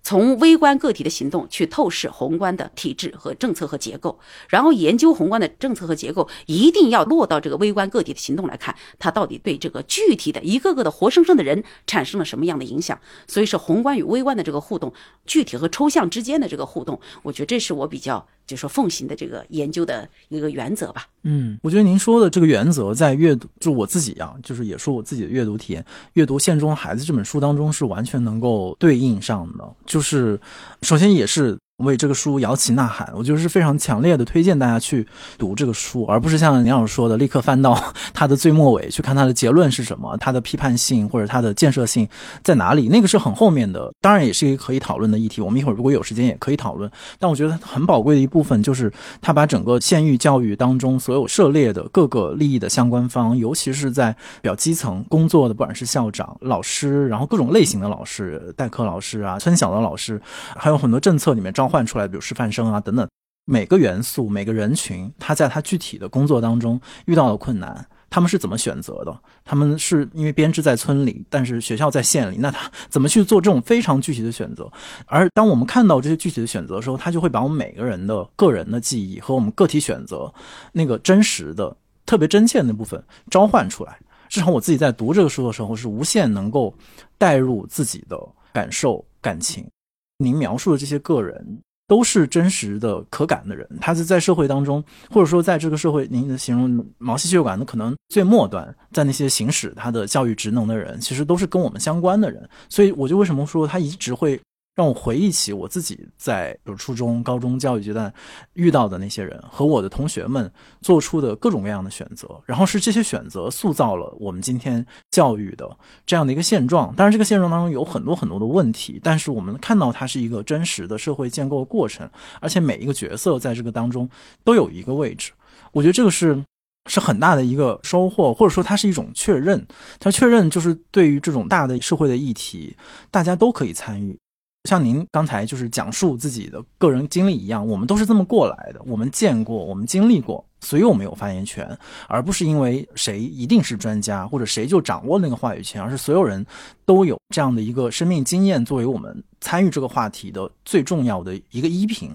从微观个体的行动去透视宏观的体制和政策和结构，然后研究宏观的政策和结构，一定要落到这个微观个体的行动来看，它到底对这个具体的一个个的活生生的人产生了什么样的影响。所以是宏观与微观的这个互动，具体和抽象之间的这个互动，我觉得这是我比较。就说奉行的这个研究的一个原则吧。嗯，我觉得您说的这个原则在阅读，就我自己啊，就是也说我自己的阅读体验，阅读《县中孩子》这本书当中是完全能够对应上的。就是首先也是。为这个书摇旗呐喊，我就是非常强烈的推荐大家去读这个书，而不是像您老师说的，立刻翻到 *laughs* 它的最末尾去看它的结论是什么，它的批判性或者它的建设性在哪里，那个是很后面的，当然也是一个可以讨论的议题。我们一会儿如果有时间也可以讨论。但我觉得很宝贵的一部分就是他把整个县域教育当中所有涉猎的各个利益的相关方，尤其是在比较基层工作的，不管是校长、老师，然后各种类型的老师，代课老师啊，村小的老师，还有很多政策里面招。换出来，比如师范生啊等等，每个元素、每个人群，他在他具体的工作当中遇到的困难，他们是怎么选择的？他们是因为编制在村里，但是学校在县里，那他怎么去做这种非常具体的选择？而当我们看到这些具体的选择的时候，他就会把我们每个人的个人的记忆和我们个体选择那个真实的、特别真切的那部分召唤出来。至少我自己在读这个书的时候，是无限能够带入自己的感受、感情。您描述的这些个人都是真实的、可感的人，他是在社会当中，或者说在这个社会，您的形容毛细血管的可能最末端，在那些行使他的教育职能的人，其实都是跟我们相关的人，所以我就为什么说他一直会。让我回忆起我自己在比如初中、高中教育阶段遇到的那些人和我的同学们做出的各种各样的选择，然后是这些选择塑造了我们今天教育的这样的一个现状。当然，这个现状当中有很多很多的问题，但是我们看到它是一个真实的社会建构过程，而且每一个角色在这个当中都有一个位置。我觉得这个是是很大的一个收获，或者说它是一种确认。它确认就是对于这种大的社会的议题，大家都可以参与。像您刚才就是讲述自己的个人经历一样，我们都是这么过来的，我们见过，我们经历过，所以我们有发言权，而不是因为谁一定是专家或者谁就掌握那个话语权，而是所有人都有这样的一个生命经验作为我们参与这个话题的最重要的一个依凭。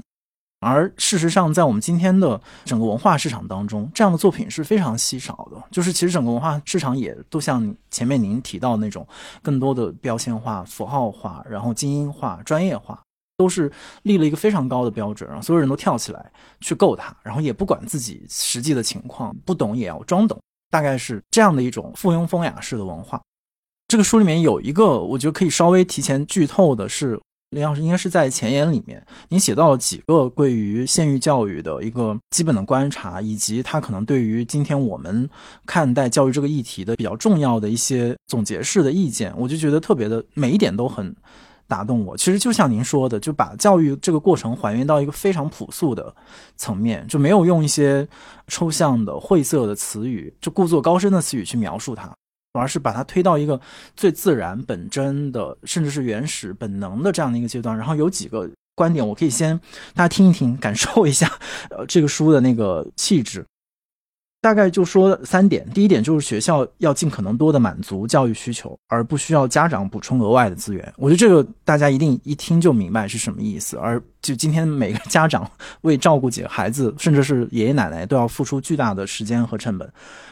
而事实上，在我们今天的整个文化市场当中，这样的作品是非常稀少的。就是其实整个文化市场也都像前面您提到那种更多的标签化、符号化，然后精英化、专业化，都是立了一个非常高的标准，让所有人都跳起来去够它，然后也不管自己实际的情况，不懂也要装懂，大概是这样的一种附庸风雅式的文化。这个书里面有一个，我觉得可以稍微提前剧透的是。林老师应该是在前言里面，您写到了几个关于县域教育的一个基本的观察，以及它可能对于今天我们看待教育这个议题的比较重要的一些总结式的意见，我就觉得特别的每一点都很打动我。其实就像您说的，就把教育这个过程还原到一个非常朴素的层面，就没有用一些抽象的晦涩的词语，就故作高深的词语去描述它。而是把它推到一个最自然、本真的，甚至是原始、本能的这样的一个阶段。然后有几个观点，我可以先大家听一听，感受一下，呃，这个书的那个气质。大概就说三点，第一点就是学校要尽可能多的满足教育需求，而不需要家长补充额外的资源。我觉得这个大家一定一听就明白是什么意思。而就今天每个家长 *laughs* 为照顾几个孩子，甚至是爷爷奶奶都要付出巨大的时间和成本。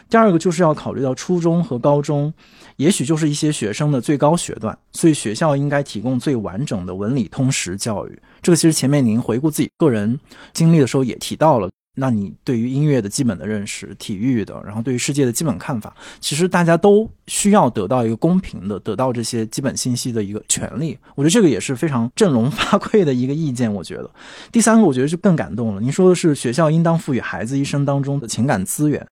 第二个就是要考虑到初中和高中，也许就是一些学生的最高学段，所以学校应该提供最完整的文理通识教育。这个其实前面您回顾自己个人经历的时候也提到了。那你对于音乐的基本的认识、体育的，然后对于世界的基本看法，其实大家都需要得到一个公平的、得到这些基本信息的一个权利。我觉得这个也是非常振聋发聩的一个意见。我觉得第三个，我觉得就更感动了。您说的是学校应当赋予孩子一生当中的情感资源。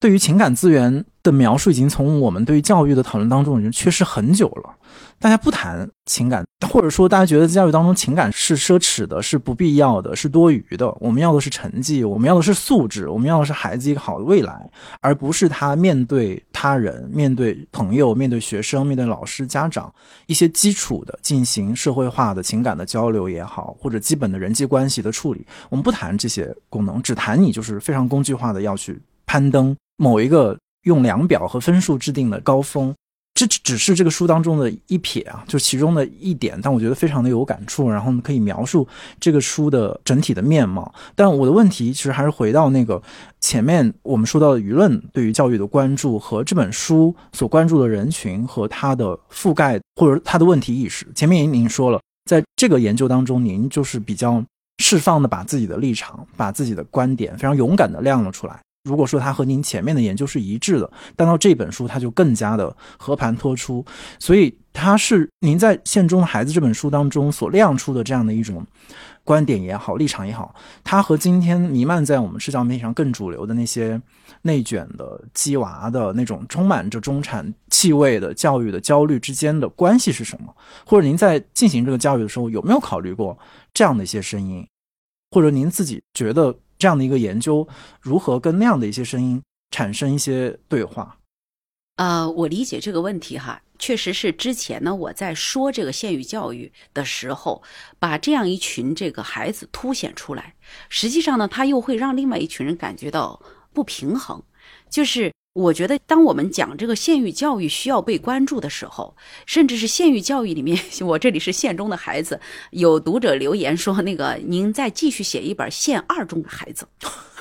对于情感资源的描述，已经从我们对于教育的讨论当中已经缺失很久了。大家不谈情感，或者说大家觉得教育当中情感是奢侈的、是不必要的、是多余的。我们要的是成绩，我们要的是素质，我们要的是孩子一个好的未来，而不是他面对他人、面对朋友、面对学生、面对老师、家长一些基础的进行社会化的情感的交流也好，或者基本的人际关系的处理。我们不谈这些功能，只谈你就是非常工具化的要去攀登。某一个用量表和分数制定的高峰，这只只是这个书当中的一撇啊，就其中的一点，但我觉得非常的有感触，然后可以描述这个书的整体的面貌。但我的问题其实还是回到那个前面我们说到的舆论对于教育的关注和这本书所关注的人群和它的覆盖或者它的问题意识。前面您说了，在这个研究当中，您就是比较释放的把自己的立场、把自己的观点非常勇敢的亮了出来。如果说它和您前面的研究是一致的，但到这本书它就更加的和盘托出，所以它是您在《县中的孩子》这本书当中所亮出的这样的一种观点也好，立场也好，它和今天弥漫在我们社交媒体上更主流的那些内卷的、鸡娃的那种充满着中产气味的教育的焦虑之间的关系是什么？或者您在进行这个教育的时候有没有考虑过这样的一些声音？或者您自己觉得？这样的一个研究，如何跟那样的一些声音产生一些对话？呃，我理解这个问题哈，确实是之前呢，我在说这个县域教育的时候，把这样一群这个孩子凸显出来，实际上呢，他又会让另外一群人感觉到不平衡，就是。我觉得，当我们讲这个县域教育需要被关注的时候，甚至是县域教育里面，*laughs* 我这里是县中的孩子，有读者留言说，那个您再继续写一本县二中的孩子，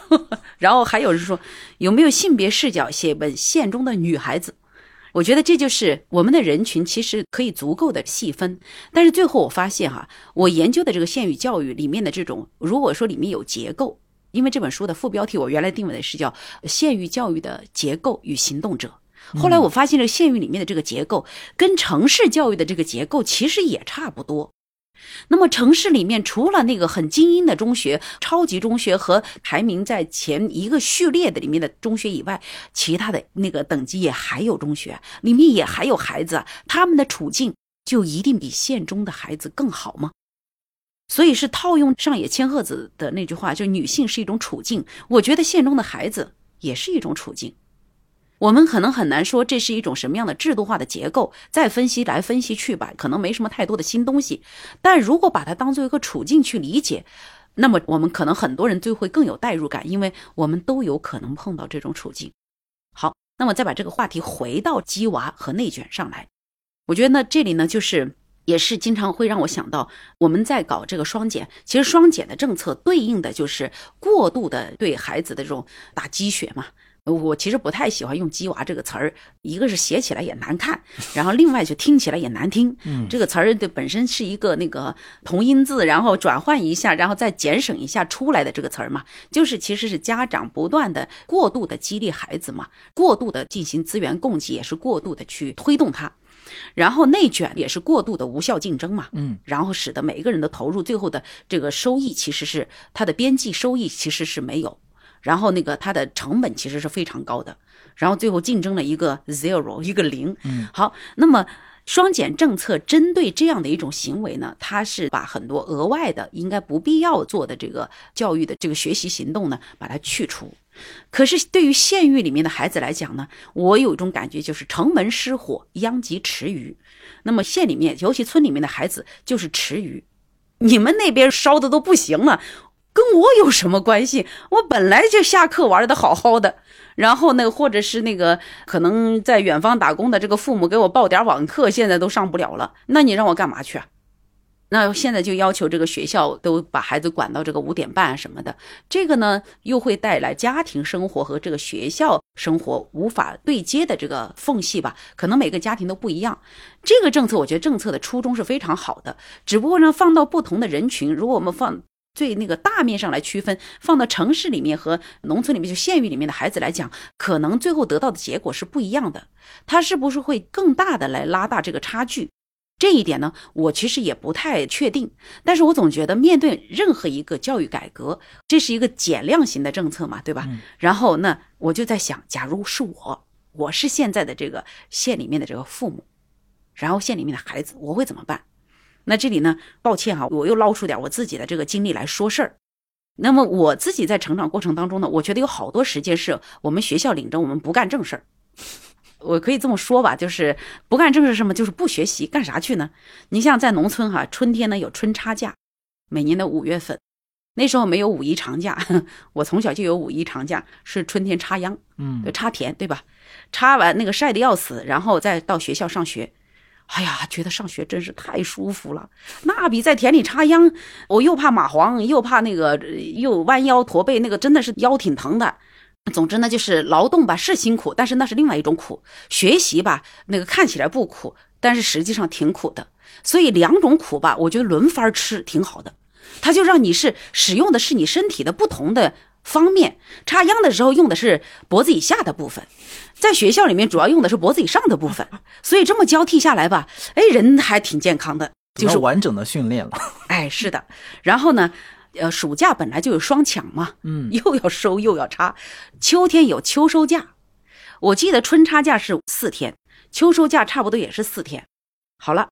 *laughs* 然后还有人说，有没有性别视角写本县中的女孩子？我觉得这就是我们的人群其实可以足够的细分，但是最后我发现哈，我研究的这个县域教育里面的这种，如果说里面有结构。因为这本书的副标题，我原来定位的是叫“县域教育的结构与行动者”。后来我发现，这个县域里面的这个结构跟城市教育的这个结构其实也差不多。那么城市里面，除了那个很精英的中学、超级中学和排名在前一个序列的里面的中学以外，其他的那个等级也还有中学，里面也还有孩子，他们的处境就一定比县中的孩子更好吗？所以是套用上野千鹤子的那句话，就女性是一种处境。我觉得县中的孩子也是一种处境。我们可能很难说这是一种什么样的制度化的结构，再分析来分析去吧，可能没什么太多的新东西。但如果把它当做一个处境去理解，那么我们可能很多人就会更有代入感，因为我们都有可能碰到这种处境。好，那么再把这个话题回到鸡娃和内卷上来，我觉得呢，这里呢就是也是经常会让我想到，我们在搞这个双减，其实双减的政策对应的就是过度的对孩子的这种打鸡血嘛。我其实不太喜欢用“鸡娃”这个词儿，一个是写起来也难看，*laughs* 然后另外就听起来也难听。嗯，这个词儿的本身是一个那个同音字，然后转换一下，然后再减省一下出来的这个词儿嘛，就是其实是家长不断的过度的激励孩子嘛，过度的进行资源供给，也是过度的去推动他，然后内卷也是过度的无效竞争嘛。嗯，然后使得每一个人的投入最后的这个收益其实是它的边际收益其实是没有。然后那个它的成本其实是非常高的，然后最后竞争了一个 zero 一个零。嗯，好，那么双减政策针对这样的一种行为呢，它是把很多额外的应该不必要做的这个教育的这个学习行动呢，把它去除。可是对于县域里面的孩子来讲呢，我有一种感觉就是城门失火，殃及池鱼。那么县里面，尤其村里面的孩子就是池鱼，你们那边烧的都不行了。跟我有什么关系？我本来就下课玩的好好的，然后那个或者是那个可能在远方打工的这个父母给我报点网课，现在都上不了了。那你让我干嘛去啊？那现在就要求这个学校都把孩子管到这个五点半什么的，这个呢又会带来家庭生活和这个学校生活无法对接的这个缝隙吧？可能每个家庭都不一样。这个政策我觉得政策的初衷是非常好的，只不过呢放到不同的人群，如果我们放。最那个大面上来区分，放到城市里面和农村里面，就县域里面的孩子来讲，可能最后得到的结果是不一样的。他是不是会更大的来拉大这个差距？这一点呢，我其实也不太确定。但是我总觉得，面对任何一个教育改革，这是一个减量型的政策嘛，对吧？然后那我就在想，假如是我，我是现在的这个县里面的这个父母，然后县里面的孩子，我会怎么办？那这里呢，抱歉哈，我又捞出点我自己的这个经历来说事儿。那么我自己在成长过程当中呢，我觉得有好多时间是我们学校领着我们不干正事儿。我可以这么说吧，就是不干正事什么，就是不学习，干啥去呢？你像在农村哈，春天呢有春插假，每年的五月份，那时候没有五一长假，*laughs* 我从小就有五一长假，是春天插秧，嗯，插田对吧？插完那个晒得要死，然后再到学校上学。哎呀，觉得上学真是太舒服了，那比在田里插秧，我又怕蚂蟥，又怕那个，又弯腰驼背，那个真的是腰挺疼的。总之呢，就是劳动吧是辛苦，但是那是另外一种苦；学习吧，那个看起来不苦，但是实际上挺苦的。所以两种苦吧，我觉得轮番吃挺好的，它就让你是使用的是你身体的不同的。方面插秧的时候用的是脖子以下的部分，在学校里面主要用的是脖子以上的部分，所以这么交替下来吧，哎，人还挺健康的，就是完整的训练了。*laughs* 哎，是的。然后呢，呃，暑假本来就有双抢嘛，嗯，*laughs* 又要收又要插，秋天有秋收假，我记得春插假是四天，秋收假差不多也是四天。好了。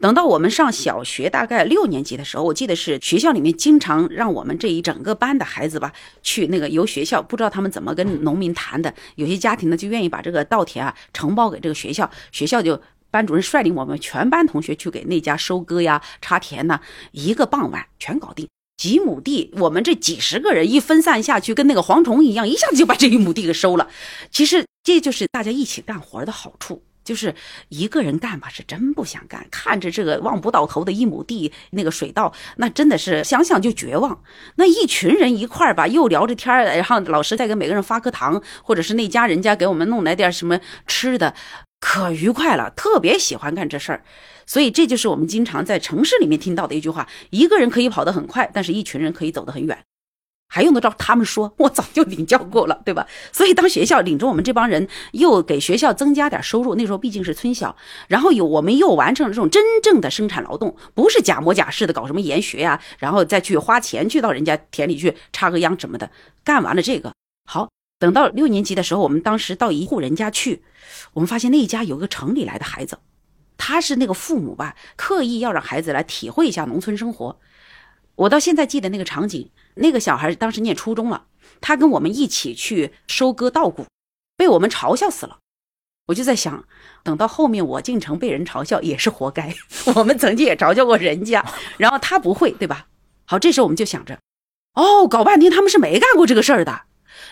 等到我们上小学，大概六年级的时候，我记得是学校里面经常让我们这一整个班的孩子吧，去那个由学校不知道他们怎么跟农民谈的，有些家庭呢就愿意把这个稻田啊承包给这个学校，学校就班主任率领我们全班同学去给那家收割呀、插田呐，一个傍晚全搞定，几亩地，我们这几十个人一分散下去，跟那个蝗虫一样，一下子就把这一亩地给收了。其实这就是大家一起干活的好处。就是一个人干吧，是真不想干。看着这个望不到头的一亩地，那个水稻，那真的是想想就绝望。那一群人一块儿吧，又聊着天儿，然后老师再给每个人发颗糖，或者是那家人家给我们弄来点什么吃的，可愉快了。特别喜欢干这事儿，所以这就是我们经常在城市里面听到的一句话：一个人可以跑得很快，但是一群人可以走得很远。还用得着他们说？我早就领教过了，对吧？*laughs* 所以当学校领着我们这帮人，又给学校增加点收入，那时候毕竟是村小，然后有我们又完成了这种真正的生产劳动，不是假模假式的搞什么研学呀，然后再去花钱去到人家田里去插个秧什么的。干完了这个，好，等到六年级的时候，我们当时到一户人家去，我们发现那一家有个城里来的孩子，他是那个父母吧，刻意要让孩子来体会一下农村生活。我到现在记得那个场景，那个小孩当时念初中了，他跟我们一起去收割稻谷，被我们嘲笑死了。我就在想，等到后面我进城被人嘲笑也是活该。*laughs* 我们曾经也嘲笑过人家，然后他不会，对吧？好，这时候我们就想着，哦，搞半天他们是没干过这个事儿的。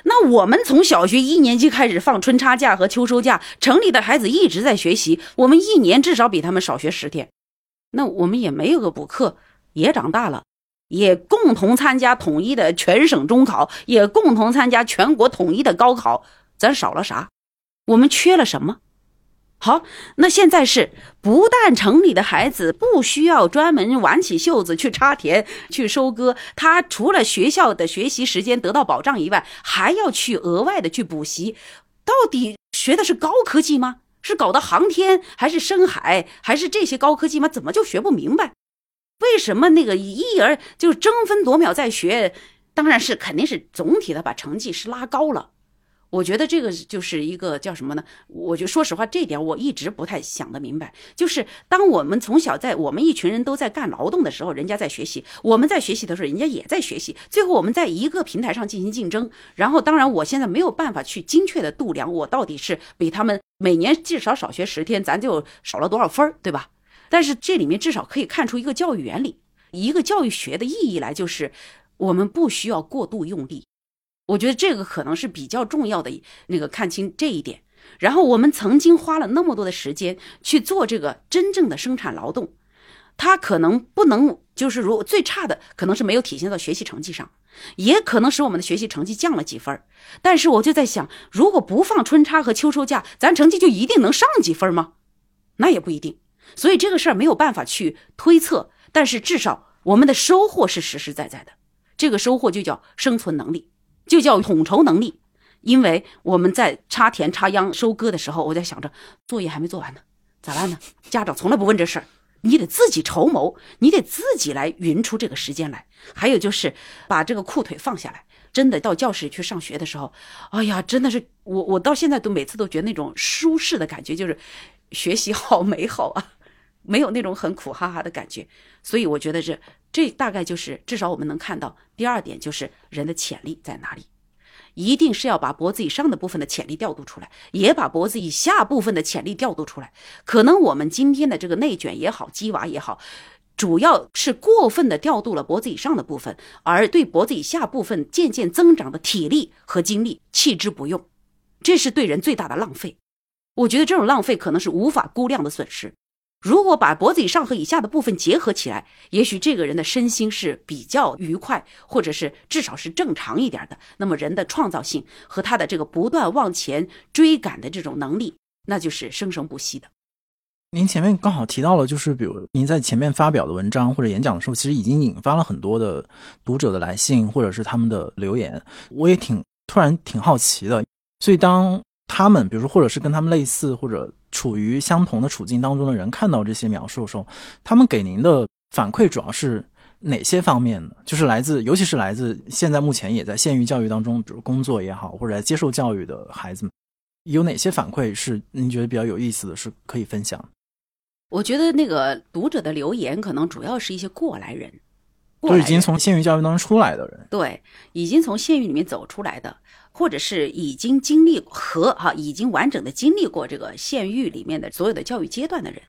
那我们从小学一年级开始放春差假和秋收假，城里的孩子一直在学习，我们一年至少比他们少学十天。那我们也没有个补课，也长大了，也共同参加统一的全省中考，也共同参加全国统一的高考，咱少了啥？我们缺了什么？好，那现在是不但城里的孩子不需要专门挽起袖子去插田、去收割，他除了学校的学习时间得到保障以外，还要去额外的去补习。到底学的是高科技吗？是搞的航天，还是深海，还是这些高科技吗？怎么就学不明白？为什么那个一儿就争分夺秒在学？当然是肯定是总体的把成绩是拉高了。我觉得这个就是一个叫什么呢？我就说实话，这点我一直不太想得明白。就是当我们从小在我们一群人都在干劳动的时候，人家在学习；我们在学习的时候，人家也在学习。最后我们在一个平台上进行竞争。然后，当然我现在没有办法去精确的度量我到底是比他们每年至少少学十天，咱就少了多少分儿，对吧？但是这里面至少可以看出一个教育原理，一个教育学的意义来，就是我们不需要过度用力。我觉得这个可能是比较重要的，那个看清这一点。然后我们曾经花了那么多的时间去做这个真正的生产劳动，它可能不能就是如最差的可能是没有体现到学习成绩上，也可能使我们的学习成绩降了几分。但是我就在想，如果不放春差和秋收假，咱成绩就一定能上几分吗？那也不一定。所以这个事儿没有办法去推测，但是至少我们的收获是实实在在的。这个收获就叫生存能力。就叫统筹能力，因为我们在插田、插秧、收割的时候，我在想着作业还没做完呢，咋办呢？家长从来不问这事儿，你得自己筹谋，你得自己来匀出这个时间来。还有就是把这个裤腿放下来，真的到教室去上学的时候，哎呀，真的是我我到现在都每次都觉得那种舒适的感觉，就是学习好美好啊，没有那种很苦哈哈的感觉。所以我觉得这。这大概就是至少我们能看到第二点，就是人的潜力在哪里，一定是要把脖子以上的部分的潜力调度出来，也把脖子以下部分的潜力调度出来。可能我们今天的这个内卷也好，鸡娃也好，主要是过分的调度了脖子以上的部分，而对脖子以下部分渐渐增长的体力和精力弃之不用，这是对人最大的浪费。我觉得这种浪费可能是无法估量的损失。如果把脖子以上和以下的部分结合起来，也许这个人的身心是比较愉快，或者是至少是正常一点的。那么人的创造性和他的这个不断往前追赶的这种能力，那就是生生不息的。您前面刚好提到了，就是比如您在前面发表的文章或者演讲的时候，其实已经引发了很多的读者的来信或者是他们的留言。我也挺突然挺好奇的，所以当他们，比如说或者是跟他们类似或者。处于相同的处境当中的人看到这些描述的时候，他们给您的反馈主要是哪些方面呢？就是来自，尤其是来自现在目前也在县域教育当中，比如工作也好，或者在接受教育的孩子们，有哪些反馈是您觉得比较有意思的是可以分享？我觉得那个读者的留言可能主要是一些过来人，都已经从县域教育当中出来的人，对，已经从县域里面走出来的。或者是已经经历和哈已经完整的经历过这个县域里面的所有的教育阶段的人，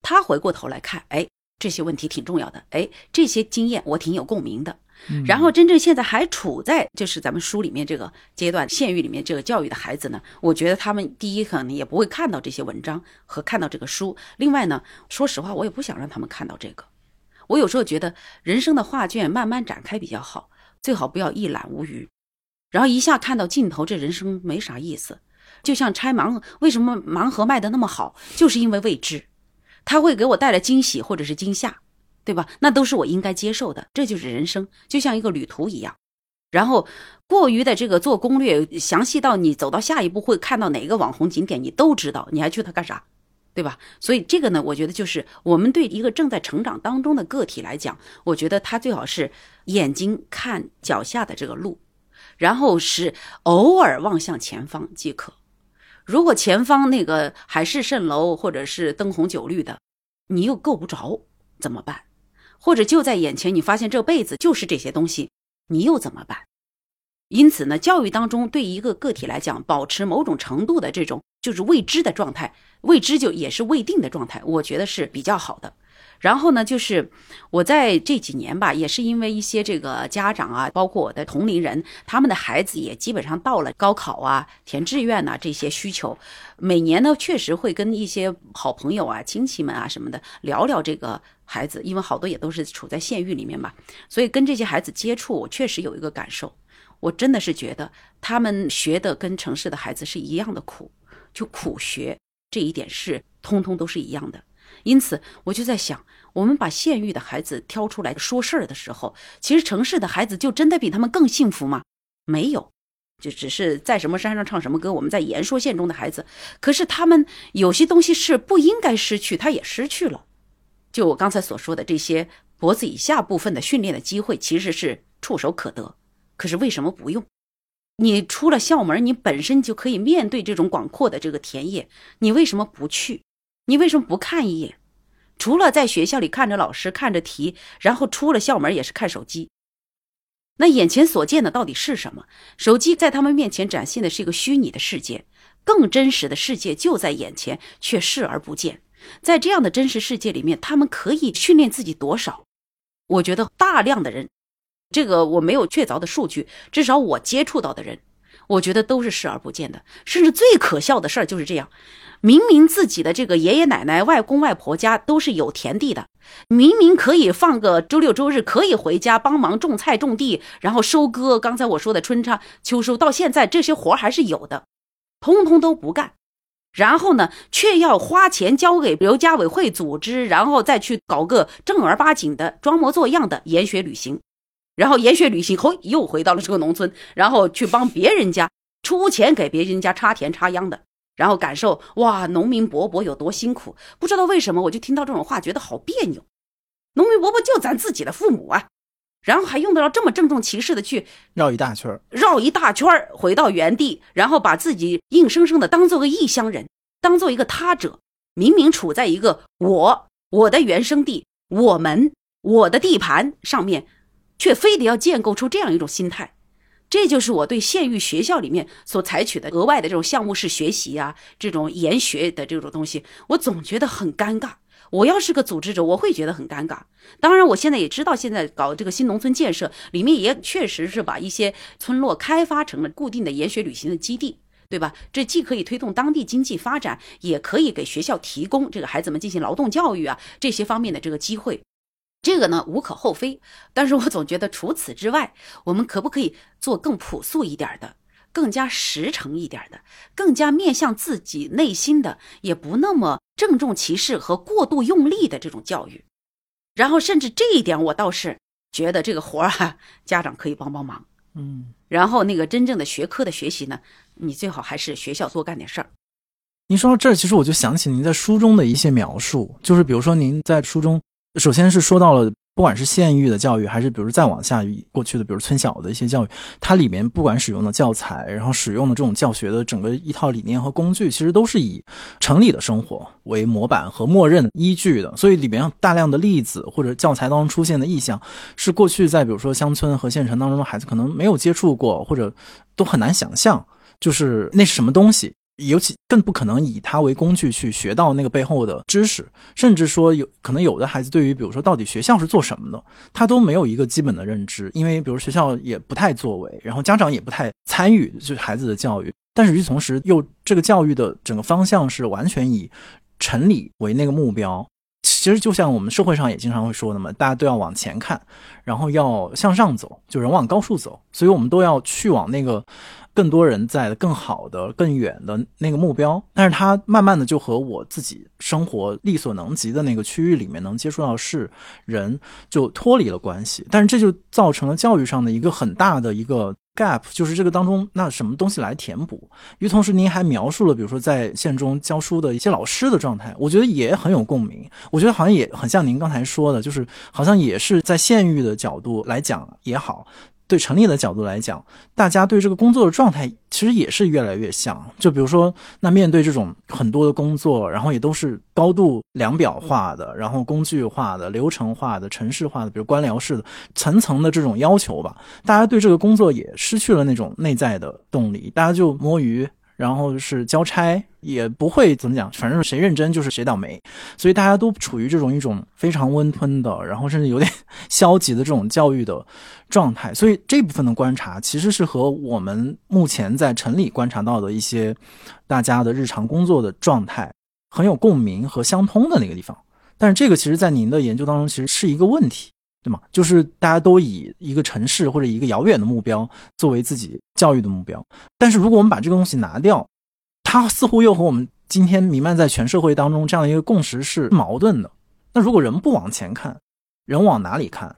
他回过头来看，哎，这些问题挺重要的，哎，这些经验我挺有共鸣的。然后真正现在还处在就是咱们书里面这个阶段县域里面这个教育的孩子呢，我觉得他们第一可能也不会看到这些文章和看到这个书。另外呢，说实话，我也不想让他们看到这个。我有时候觉得人生的画卷慢慢展开比较好，最好不要一览无余。然后一下看到尽头，这人生没啥意思。就像拆盲，为什么盲盒卖的那么好，就是因为未知，它会给我带来惊喜或者是惊吓，对吧？那都是我应该接受的，这就是人生，就像一个旅途一样。然后过于的这个做攻略，详细到你走到下一步会看到哪个网红景点，你都知道，你还去它干啥？对吧？所以这个呢，我觉得就是我们对一个正在成长当中的个体来讲，我觉得他最好是眼睛看脚下的这个路。然后是偶尔望向前方即可。如果前方那个海市蜃楼或者是灯红酒绿的，你又够不着怎么办？或者就在眼前，你发现这辈子就是这些东西，你又怎么办？因此呢，教育当中对一个个体来讲，保持某种程度的这种就是未知的状态，未知就也是未定的状态，我觉得是比较好的。然后呢，就是我在这几年吧，也是因为一些这个家长啊，包括我的同龄人，他们的孩子也基本上到了高考啊、填志愿呐这些需求，每年呢确实会跟一些好朋友啊、亲戚们啊什么的聊聊这个孩子，因为好多也都是处在县域里面嘛，所以跟这些孩子接触，我确实有一个感受，我真的是觉得他们学的跟城市的孩子是一样的苦，就苦学这一点是通通都是一样的。因此，我就在想，我们把县域的孩子挑出来说事儿的时候，其实城市的孩子就真的比他们更幸福吗？没有，就只是在什么山上唱什么歌，我们在言说县中的孩子，可是他们有些东西是不应该失去，他也失去了。就我刚才所说的这些脖子以下部分的训练的机会，其实是触手可得，可是为什么不用？你出了校门，你本身就可以面对这种广阔的这个田野，你为什么不去？你为什么不看一眼？除了在学校里看着老师看着题，然后出了校门也是看手机。那眼前所见的到底是什么？手机在他们面前展现的是一个虚拟的世界，更真实的世界就在眼前，却视而不见。在这样的真实世界里面，他们可以训练自己多少？我觉得大量的人，这个我没有确凿的数据，至少我接触到的人，我觉得都是视而不见的。甚至最可笑的事儿就是这样。明明自己的这个爷爷奶奶、外公外婆家都是有田地的，明明可以放个周六周日可以回家帮忙种菜种地，然后收割。刚才我说的春插秋收，到现在这些活还是有的，通通都不干。然后呢，却要花钱交给刘家委会组织，然后再去搞个正儿八经的装模作样的研学旅行，然后研学旅行后又回到了这个农村，然后去帮别人家出钱给别人家插田插秧的。然后感受哇，农民伯伯有多辛苦？不知道为什么，我就听到这种话，觉得好别扭。农民伯伯就咱自己的父母啊，然后还用得着这么郑重其事的去绕一大圈绕一大圈回到原地，然后把自己硬生生的当做个异乡人，当做一个他者。明明处在一个我我的原生地，我们我的地盘上面，却非得要建构出这样一种心态。这就是我对县域学校里面所采取的额外的这种项目式学习啊，这种研学的这种东西，我总觉得很尴尬。我要是个组织者，我会觉得很尴尬。当然，我现在也知道，现在搞这个新农村建设，里面也确实是把一些村落开发成了固定的研学旅行的基地，对吧？这既可以推动当地经济发展，也可以给学校提供这个孩子们进行劳动教育啊这些方面的这个机会。这个呢无可厚非，但是我总觉得除此之外，我们可不可以做更朴素一点的、更加实诚一点的、更加面向自己内心的，也不那么郑重其事和过度用力的这种教育？然后，甚至这一点，我倒是觉得这个活儿啊，家长可以帮帮忙。嗯，然后那个真正的学科的学习呢，你最好还是学校多干点事儿。您说到这儿，其实我就想起您在书中的一些描述，就是比如说您在书中。首先是说到了，不管是县域的教育，还是比如再往下过去的，比如村小的一些教育，它里面不管使用的教材，然后使用的这种教学的整个一套理念和工具，其实都是以城里的生活为模板和默认依据的。所以里面大量的例子或者教材当中出现的意象，是过去在比如说乡村和县城当中的孩子可能没有接触过，或者都很难想象，就是那是什么东西。尤其更不可能以它为工具去学到那个背后的知识，甚至说有可能有的孩子对于比如说到底学校是做什么的，他都没有一个基本的认知，因为比如学校也不太作为，然后家长也不太参与，就是孩子的教育。但是与此同时，又这个教育的整个方向是完全以城里为那个目标。其实就像我们社会上也经常会说的嘛，大家都要往前看，然后要向上走，就人往高处走，所以我们都要去往那个。更多人在更好的、更远的那个目标，但是他慢慢的就和我自己生活力所能及的那个区域里面能接触到事人就脱离了关系，但是这就造成了教育上的一个很大的一个 gap，就是这个当中那什么东西来填补？与此同时，您还描述了比如说在县中教书的一些老师的状态，我觉得也很有共鸣。我觉得好像也很像您刚才说的，就是好像也是在县域的角度来讲也好。对陈立的角度来讲，大家对这个工作的状态其实也是越来越像。就比如说，那面对这种很多的工作，然后也都是高度量表化的，然后工具化的、流程化的、城市化的，比如官僚式的、层层的这种要求吧，大家对这个工作也失去了那种内在的动力，大家就摸鱼。然后是交差，也不会怎么讲，反正谁认真就是谁倒霉，所以大家都处于这种一种非常温吞的，然后甚至有点消极的这种教育的状态。所以这部分的观察其实是和我们目前在城里观察到的一些大家的日常工作的状态很有共鸣和相通的那个地方。但是这个其实，在您的研究当中，其实是一个问题。对吗？就是大家都以一个城市或者一个遥远的目标作为自己教育的目标，但是如果我们把这个东西拿掉，它似乎又和我们今天弥漫在全社会当中这样一个共识是矛盾的。那如果人不往前看，人往哪里看？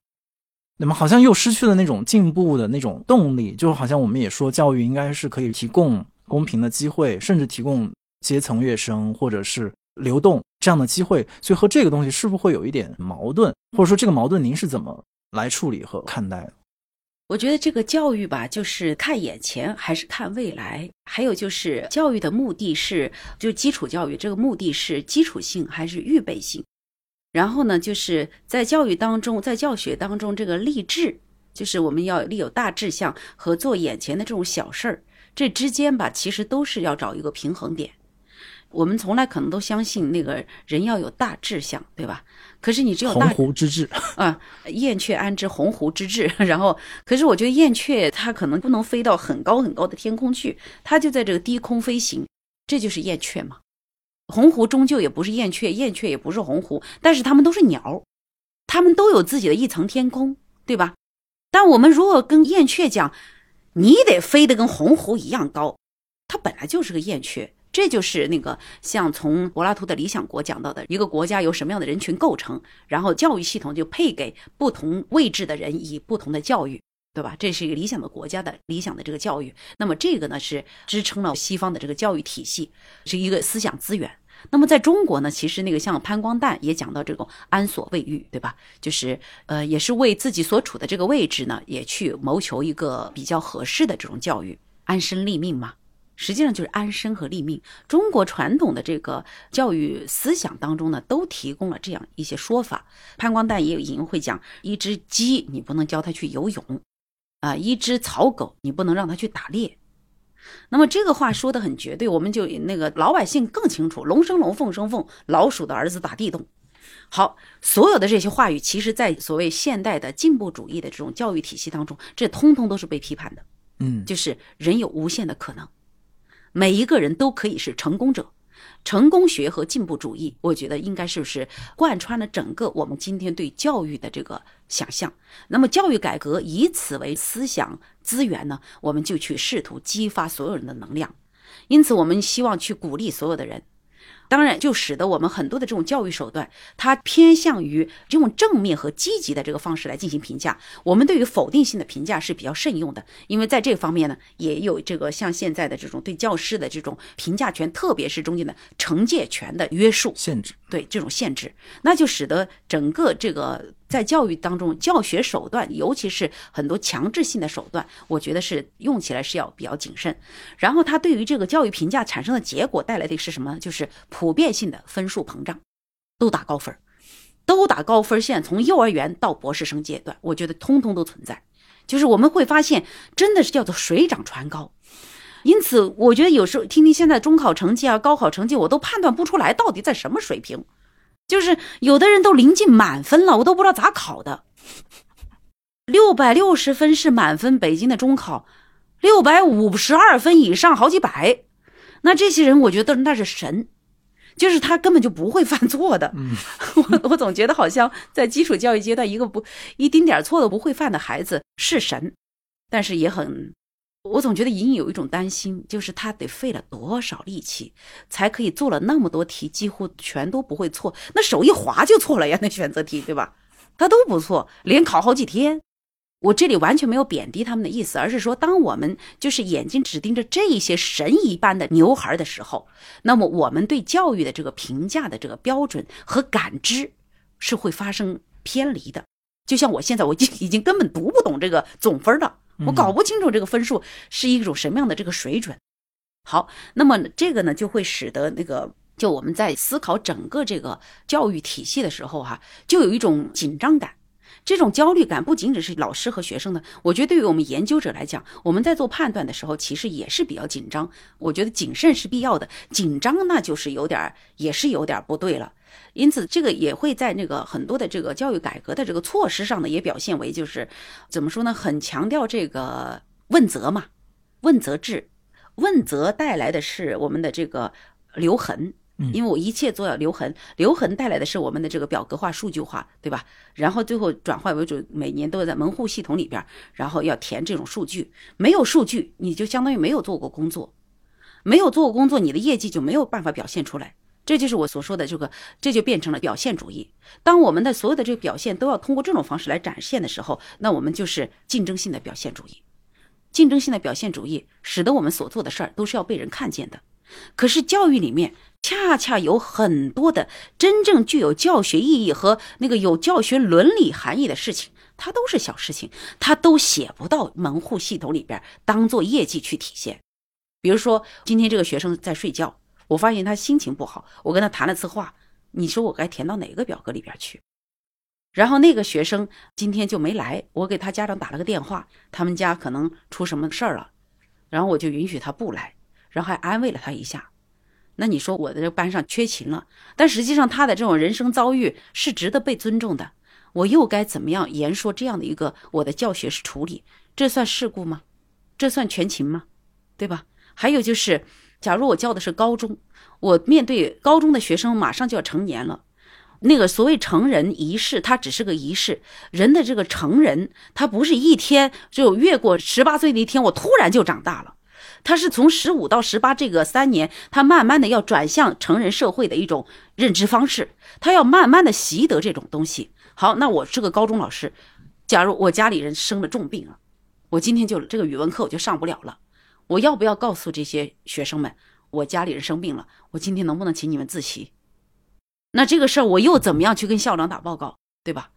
那么好像又失去了那种进步的那种动力，就好像我们也说教育应该是可以提供公平的机会，甚至提供阶层跃升，或者是。流动这样的机会，所以和这个东西是不是会有一点矛盾，或者说这个矛盾您是怎么来处理和看待的？我觉得这个教育吧，就是看眼前还是看未来，还有就是教育的目的是，就基础教育这个目的是基础性还是预备性？然后呢，就是在教育当中，在教学当中，这个立志，就是我们要立有大志向和做眼前的这种小事儿，这之间吧，其实都是要找一个平衡点。我们从来可能都相信那个人要有大志向，对吧？可是你只有鸿鹄之志 *laughs* 啊，燕雀安知鸿鹄之志？然后，可是我觉得燕雀它可能不能飞到很高很高的天空去，它就在这个低空飞行，这就是燕雀嘛。鸿鹄终究也不是燕雀，燕雀也不是鸿鹄，但是它们都是鸟，它们都有自己的一层天空，对吧？但我们如果跟燕雀讲，你得飞得跟鸿鹄一样高，它本来就是个燕雀。这就是那个像从柏拉图的理想国讲到的一个国家由什么样的人群构成，然后教育系统就配给不同位置的人以不同的教育，对吧？这是一个理想的国家的理想的这个教育。那么这个呢是支撑了西方的这个教育体系，是一个思想资源。那么在中国呢，其实那个像潘光旦也讲到这种安所未遇，对吧？就是呃，也是为自己所处的这个位置呢，也去谋求一个比较合适的这种教育，安身立命嘛。实际上就是安身和立命。中国传统的这个教育思想当中呢，都提供了这样一些说法。潘光旦也有引会讲：一只鸡你不能教它去游泳，啊，一只草狗你不能让它去打猎。那么这个话说的很绝对，我们就那个老百姓更清楚：龙生龙，凤生凤，老鼠的儿子打地洞。好，所有的这些话语，其实在所谓现代的进步主义的这种教育体系当中，这通通都是被批判的。嗯，就是人有无限的可能。每一个人都可以是成功者，成功学和进步主义，我觉得应该是不是贯穿了整个我们今天对教育的这个想象。那么教育改革以此为思想资源呢，我们就去试图激发所有人的能量。因此，我们希望去鼓励所有的人。当然，就使得我们很多的这种教育手段，它偏向于用正面和积极的这个方式来进行评价。我们对于否定性的评价是比较慎用的，因为在这方面呢，也有这个像现在的这种对教师的这种评价权，特别是中间的惩戒权的约束限制。对这种限制，那就使得整个这个。在教育当中，教学手段，尤其是很多强制性的手段，我觉得是用起来是要比较谨慎。然后，它对于这个教育评价产生的结果带来的是什么？就是普遍性的分数膨胀，都打高分，都打高分线，从幼儿园到博士生阶段，我觉得通通都存在。就是我们会发现，真的是叫做水涨船高。因此，我觉得有时候听听现在中考成绩啊、高考成绩，我都判断不出来到底在什么水平。就是有的人都临近满分了，我都不知道咋考的。六百六十分是满分，北京的中考，六百五十二分以上好几百。那这些人，我觉得那是神，就是他根本就不会犯错的。*laughs* 我我总觉得好像在基础教育阶段，一个不一丁点错都不会犯的孩子是神，但是也很。我总觉得隐隐有一种担心，就是他得费了多少力气，才可以做了那么多题，几乎全都不会错。那手一滑就错了呀，那选择题对吧？他都不错，连考好几天。我这里完全没有贬低他们的意思，而是说，当我们就是眼睛只盯着这一些神一般的牛孩的时候，那么我们对教育的这个评价的这个标准和感知是会发生偏离的。就像我现在，我已经已经根本读不懂这个总分了。我搞不清楚这个分数是一种什么样的这个水准。好，那么这个呢，就会使得那个，就我们在思考整个这个教育体系的时候，哈，就有一种紧张感。这种焦虑感不仅仅是老师和学生的，我觉得对于我们研究者来讲，我们在做判断的时候，其实也是比较紧张。我觉得谨慎是必要的，紧张那就是有点，也是有点不对了。因此，这个也会在那个很多的这个教育改革的这个措施上呢，也表现为就是怎么说呢？很强调这个问责嘛，问责制，问责带来的是我们的这个留痕。因为我一切都要留痕，留痕带来的是我们的这个表格化、数据化，对吧？然后最后转化为主，每年都要在门户系统里边，然后要填这种数据。没有数据，你就相当于没有做过工作，没有做过工作，你的业绩就没有办法表现出来。这就是我所说的这个，这就变成了表现主义。当我们的所有的这个表现都要通过这种方式来展现的时候，那我们就是竞争性的表现主义。竞争性的表现主义使得我们所做的事儿都是要被人看见的。可是教育里面。恰恰有很多的真正具有教学意义和那个有教学伦理含义的事情，它都是小事情，它都写不到门户系统里边当做业绩去体现。比如说，今天这个学生在睡觉，我发现他心情不好，我跟他谈了次话，你说我该填到哪个表格里边去？然后那个学生今天就没来，我给他家长打了个电话，他们家可能出什么事儿了，然后我就允许他不来，然后还安慰了他一下。那你说我的这班上缺勤了，但实际上他的这种人生遭遇是值得被尊重的。我又该怎么样言说这样的一个我的教学是处理？这算事故吗？这算全勤吗？对吧？还有就是，假如我教的是高中，我面对高中的学生马上就要成年了，那个所谓成人仪式，它只是个仪式。人的这个成人，他不是一天就越过十八岁那一天，我突然就长大了。他是从十五到十八这个三年，他慢慢的要转向成人社会的一种认知方式，他要慢慢的习得这种东西。好，那我是个高中老师，假如我家里人生了重病了，我今天就这个语文课我就上不了了，我要不要告诉这些学生们，我家里人生病了，我今天能不能请你们自习？那这个事儿我又怎么样去跟校长打报告，对吧？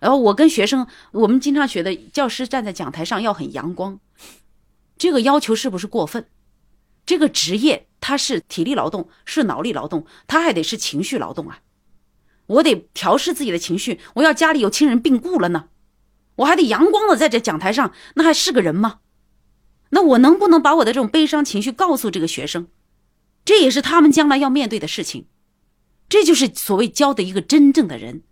然后我跟学生，我们经常学的教师站在讲台上要很阳光。这个要求是不是过分？这个职业它是体力劳动，是脑力劳动，它还得是情绪劳动啊！我得调试自己的情绪。我要家里有亲人病故了呢，我还得阳光的在这讲台上，那还是个人吗？那我能不能把我的这种悲伤情绪告诉这个学生？这也是他们将来要面对的事情。这就是所谓教的一个真正的人。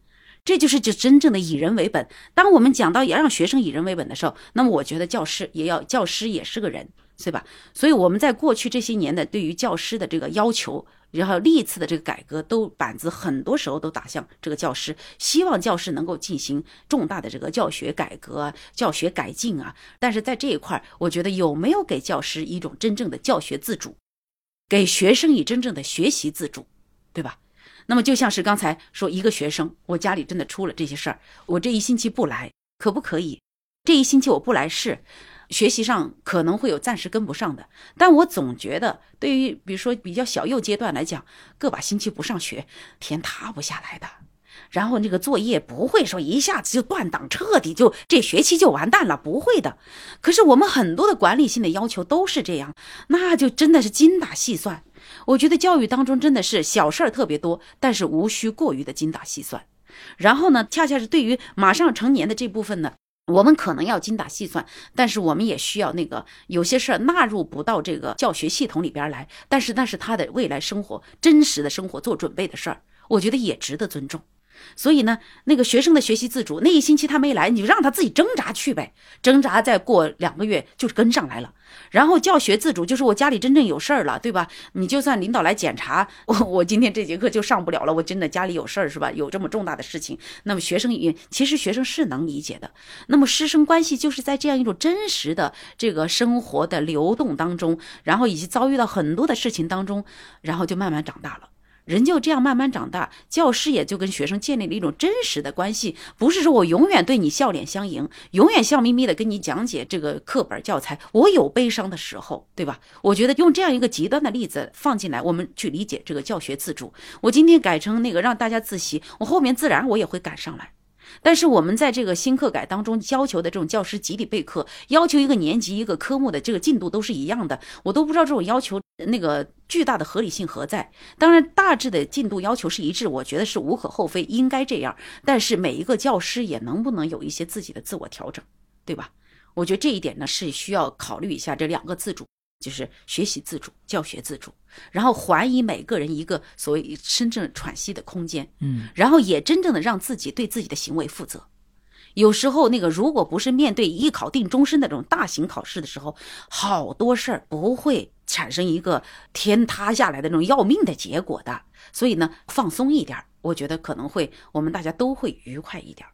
这就是就真正的以人为本。当我们讲到要让学生以人为本的时候，那么我觉得教师也要，教师也是个人，对吧？所以我们在过去这些年的对于教师的这个要求，然后历次的这个改革，都板子很多时候都打向这个教师，希望教师能够进行重大的这个教学改革、教学改进啊。但是在这一块，我觉得有没有给教师一种真正的教学自主，给学生以真正的学习自主，对吧？那么就像是刚才说，一个学生，我家里真的出了这些事儿，我这一星期不来，可不可以？这一星期我不来是，学习上可能会有暂时跟不上的，但我总觉得，对于比如说比较小幼阶段来讲，个把星期不上学，天塌不下来的。然后那个作业不会说一下子就断档，彻底就这学期就完蛋了，不会的。可是我们很多的管理性的要求都是这样，那就真的是精打细算。我觉得教育当中真的是小事儿特别多，但是无需过于的精打细算。然后呢，恰恰是对于马上成年的这部分呢，我们可能要精打细算，但是我们也需要那个有些事儿纳入不到这个教学系统里边来，但是那是他的未来生活真实的生活做准备的事儿，我觉得也值得尊重。所以呢，那个学生的学习自主，那一星期他没来，你就让他自己挣扎去呗，挣扎再过两个月就跟上来了。然后教学自主就是我家里真正有事儿了，对吧？你就算领导来检查，我我今天这节课就上不了了，我真的家里有事儿是吧？有这么重大的事情，那么学生也其实学生是能理解的。那么师生关系就是在这样一种真实的这个生活的流动当中，然后以及遭遇到很多的事情当中，然后就慢慢长大了。人就这样慢慢长大，教师也就跟学生建立了一种真实的关系，不是说我永远对你笑脸相迎，永远笑眯眯的跟你讲解这个课本教材。我有悲伤的时候，对吧？我觉得用这样一个极端的例子放进来，我们去理解这个教学自主。我今天改成那个让大家自习，我后面自然我也会赶上来。但是我们在这个新课改当中要求的这种教师集体备课，要求一个年级一个科目的这个进度都是一样的，我都不知道这种要求那个巨大的合理性何在。当然，大致的进度要求是一致，我觉得是无可厚非，应该这样。但是每一个教师也能不能有一些自己的自我调整，对吧？我觉得这一点呢是需要考虑一下这两个自主。就是学习自主、教学自主，然后还以每个人一个所谓真正喘息的空间，嗯，然后也真正的让自己对自己的行为负责。有时候那个如果不是面对一考定终身的这种大型考试的时候，好多事儿不会产生一个天塌下来的那种要命的结果的。所以呢，放松一点，我觉得可能会我们大家都会愉快一点。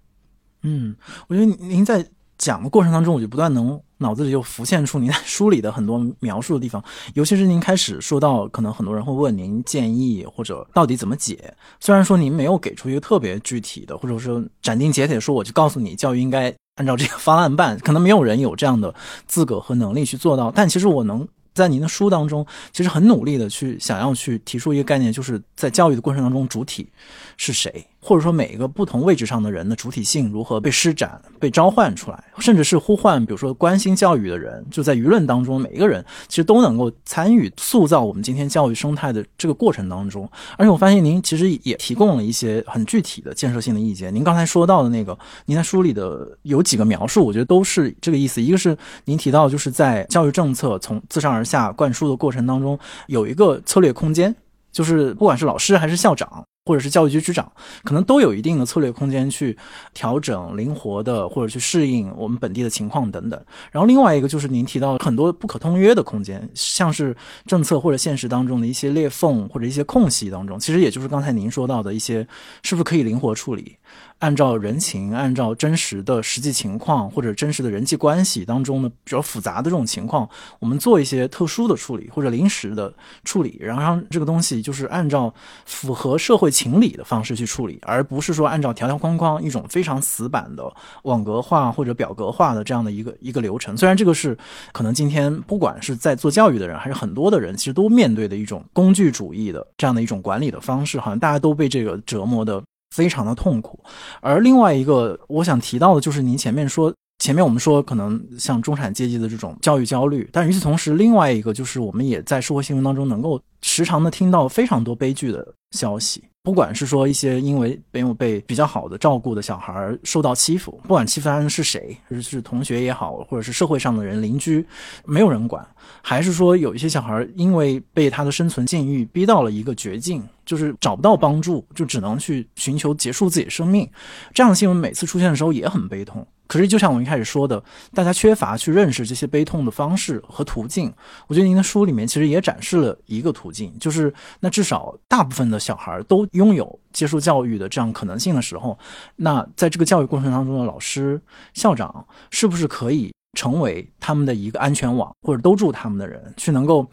嗯，我觉得您在。讲的过程当中，我就不断能脑子里就浮现出您在书里的很多描述的地方，尤其是您开始说到，可能很多人会问您建议或者到底怎么解。虽然说您没有给出一个特别具体的，或者说斩钉截铁说，我就告诉你教育应该按照这个方案办，可能没有人有这样的资格和能力去做到。但其实我能在您的书当中，其实很努力的去想要去提出一个概念，就是在教育的过程当中，主体是谁。或者说每一个不同位置上的人的主体性如何被施展、被召唤出来，甚至是呼唤，比如说关心教育的人，就在舆论当中，每一个人其实都能够参与塑造我们今天教育生态的这个过程当中。而且我发现您其实也提供了一些很具体的建设性的意见。您刚才说到的那个，您在书里的有几个描述，我觉得都是这个意思。一个是您提到，就是在教育政策从自上而下灌输的过程当中，有一个策略空间，就是不管是老师还是校长。或者是教育局局长，可能都有一定的策略空间去调整、灵活的，或者去适应我们本地的情况等等。然后另外一个就是您提到很多不可通约的空间，像是政策或者现实当中的一些裂缝或者一些空隙当中，其实也就是刚才您说到的一些，是不是可以灵活处理？按照人情，按照真实的实际情况或者真实的人际关系当中呢比较复杂的这种情况，我们做一些特殊的处理或者临时的处理，然后让这个东西就是按照符合社会情理的方式去处理，而不是说按照条条框框一种非常死板的网格化或者表格化的这样的一个一个流程。虽然这个是可能今天不管是在做教育的人还是很多的人，其实都面对的一种工具主义的这样的一种管理的方式，好像大家都被这个折磨的。非常的痛苦，而另外一个我想提到的就是您前面说，前面我们说可能像中产阶级的这种教育焦虑，但与此同时，另外一个就是我们也在社会新闻当中能够时常的听到非常多悲剧的消息。不管是说一些因为没有被比较好的照顾的小孩受到欺负，不管欺负他人是谁，是同学也好，或者是社会上的人、邻居，没有人管；还是说有一些小孩因为被他的生存境遇逼到了一个绝境，就是找不到帮助，就只能去寻求结束自己生命。这样的新闻每次出现的时候也很悲痛。可是，就像我一开始说的，大家缺乏去认识这些悲痛的方式和途径。我觉得您的书里面其实也展示了一个途径，就是那至少大部分的小孩都拥有接受教育的这样可能性的时候，那在这个教育过程当中的老师、校长是不是可以？成为他们的一个安全网，或者兜住他们的人，去能够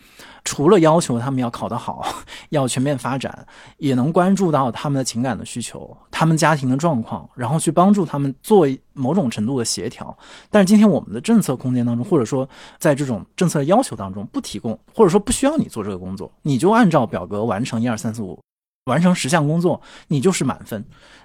除了要求他们要考得好，*laughs* 要全面发展，也能关注到他们的情感的需求，他们家庭的状况，然后去帮助他们做某种程度的协调。但是今天我们的政策空间当中，或者说在这种政策要求当中不提供，或者说不需要你做这个工作，你就按照表格完成一二三四五，完成十项工作，你就是满分。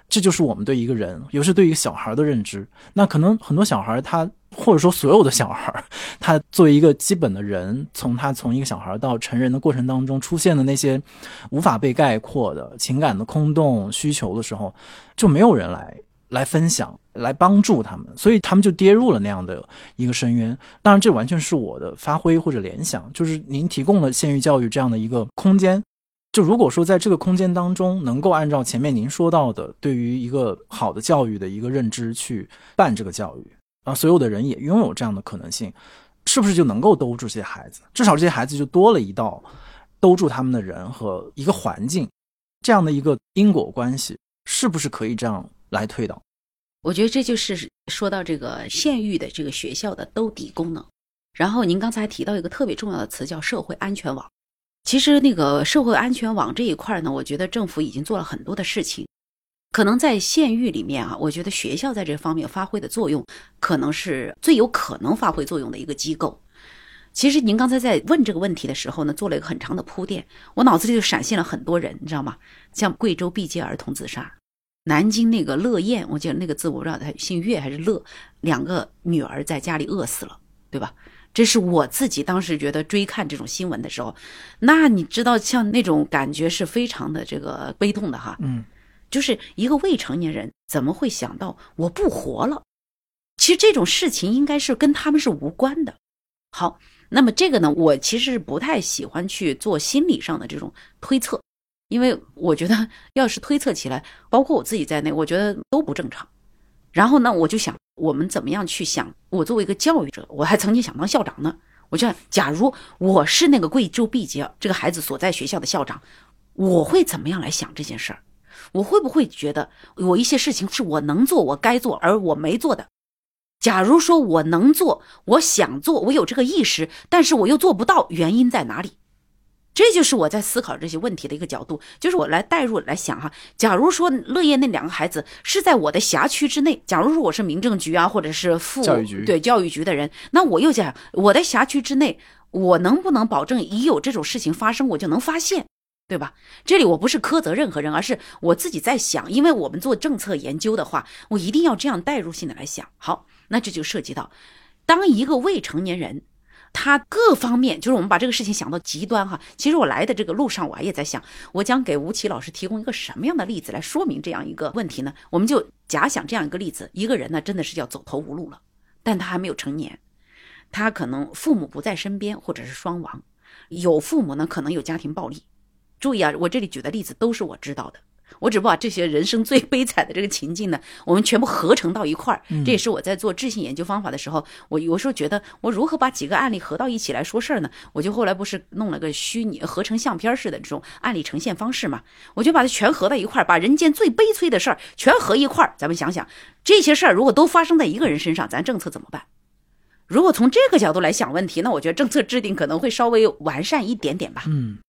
这就是我们对一个人，尤其是对一个小孩的认知。那可能很多小孩他。或者说，所有的小孩，*laughs* 他作为一个基本的人，从他从一个小孩到成人的过程当中出现的那些无法被概括的情感的空洞需求的时候，就没有人来来分享、来帮助他们，所以他们就跌入了那样的一个深渊。当然，这完全是我的发挥或者联想，就是您提供了县域教育这样的一个空间。就如果说在这个空间当中，能够按照前面您说到的，对于一个好的教育的一个认知去办这个教育。啊，所有的人也拥有这样的可能性，是不是就能够兜住这些孩子？至少这些孩子就多了一道兜住他们的人和一个环境，这样的一个因果关系，是不是可以这样来推导？我觉得这就是说到这个县域的这个学校的兜底功能。然后您刚才提到一个特别重要的词，叫社会安全网。其实那个社会安全网这一块呢，我觉得政府已经做了很多的事情。可能在县域里面啊，我觉得学校在这方面发挥的作用，可能是最有可能发挥作用的一个机构。其实您刚才在问这个问题的时候呢，做了一个很长的铺垫，我脑子里就闪现了很多人，你知道吗？像贵州毕节儿童自杀，南京那个乐燕，我记得那个字我不知道他姓岳还是乐，两个女儿在家里饿死了，对吧？这是我自己当时觉得追看这种新闻的时候，那你知道像那种感觉是非常的这个悲痛的哈，嗯，就是一个未成年人怎么会想到我不活了？其实这种事情应该是跟他们是无关的。好，那么这个呢，我其实是不太喜欢去做心理上的这种推测，因为我觉得要是推测起来，包括我自己在内，我觉得都不正常。然后呢，我就想，我们怎么样去想？我作为一个教育者，我还曾经想当校长呢。我就想，假如我是那个贵州毕节这个孩子所在学校的校长，我会怎么样来想这件事儿？我会不会觉得我一些事情是我能做、我该做而我没做的？假如说我能做，我想做，我有这个意识，但是我又做不到，原因在哪里？这就是我在思考这些问题的一个角度，就是我来代入来想哈。假如说乐业那两个孩子是在我的辖区之内，假如说我是民政局啊，或者是副教育局对教育局的人，那我又想我的辖区之内，我能不能保证一有这种事情发生，我就能发现，对吧？这里我不是苛责任何人，而是我自己在想，因为我们做政策研究的话，我一定要这样代入性的来想。好，那这就涉及到，当一个未成年人。他各方面，就是我们把这个事情想到极端哈。其实我来的这个路上，我也在想，我将给吴奇老师提供一个什么样的例子来说明这样一个问题呢？我们就假想这样一个例子：一个人呢，真的是要走投无路了，但他还没有成年，他可能父母不在身边，或者是双亡，有父母呢，可能有家庭暴力。注意啊，我这里举的例子都是我知道的。我只不过把这些人生最悲惨的这个情境呢，我们全部合成到一块儿。这也是我在做质性研究方法的时候，我有时候觉得我如何把几个案例合到一起来说事儿呢？我就后来不是弄了个虚拟合成相片似的这种案例呈现方式嘛？我就把它全合到一块儿，把人间最悲催的事儿全合一块儿。咱们想想，这些事儿如果都发生在一个人身上，咱政策怎么办？如果从这个角度来想问题，那我觉得政策制定可能会稍微完善一点点吧。嗯，好，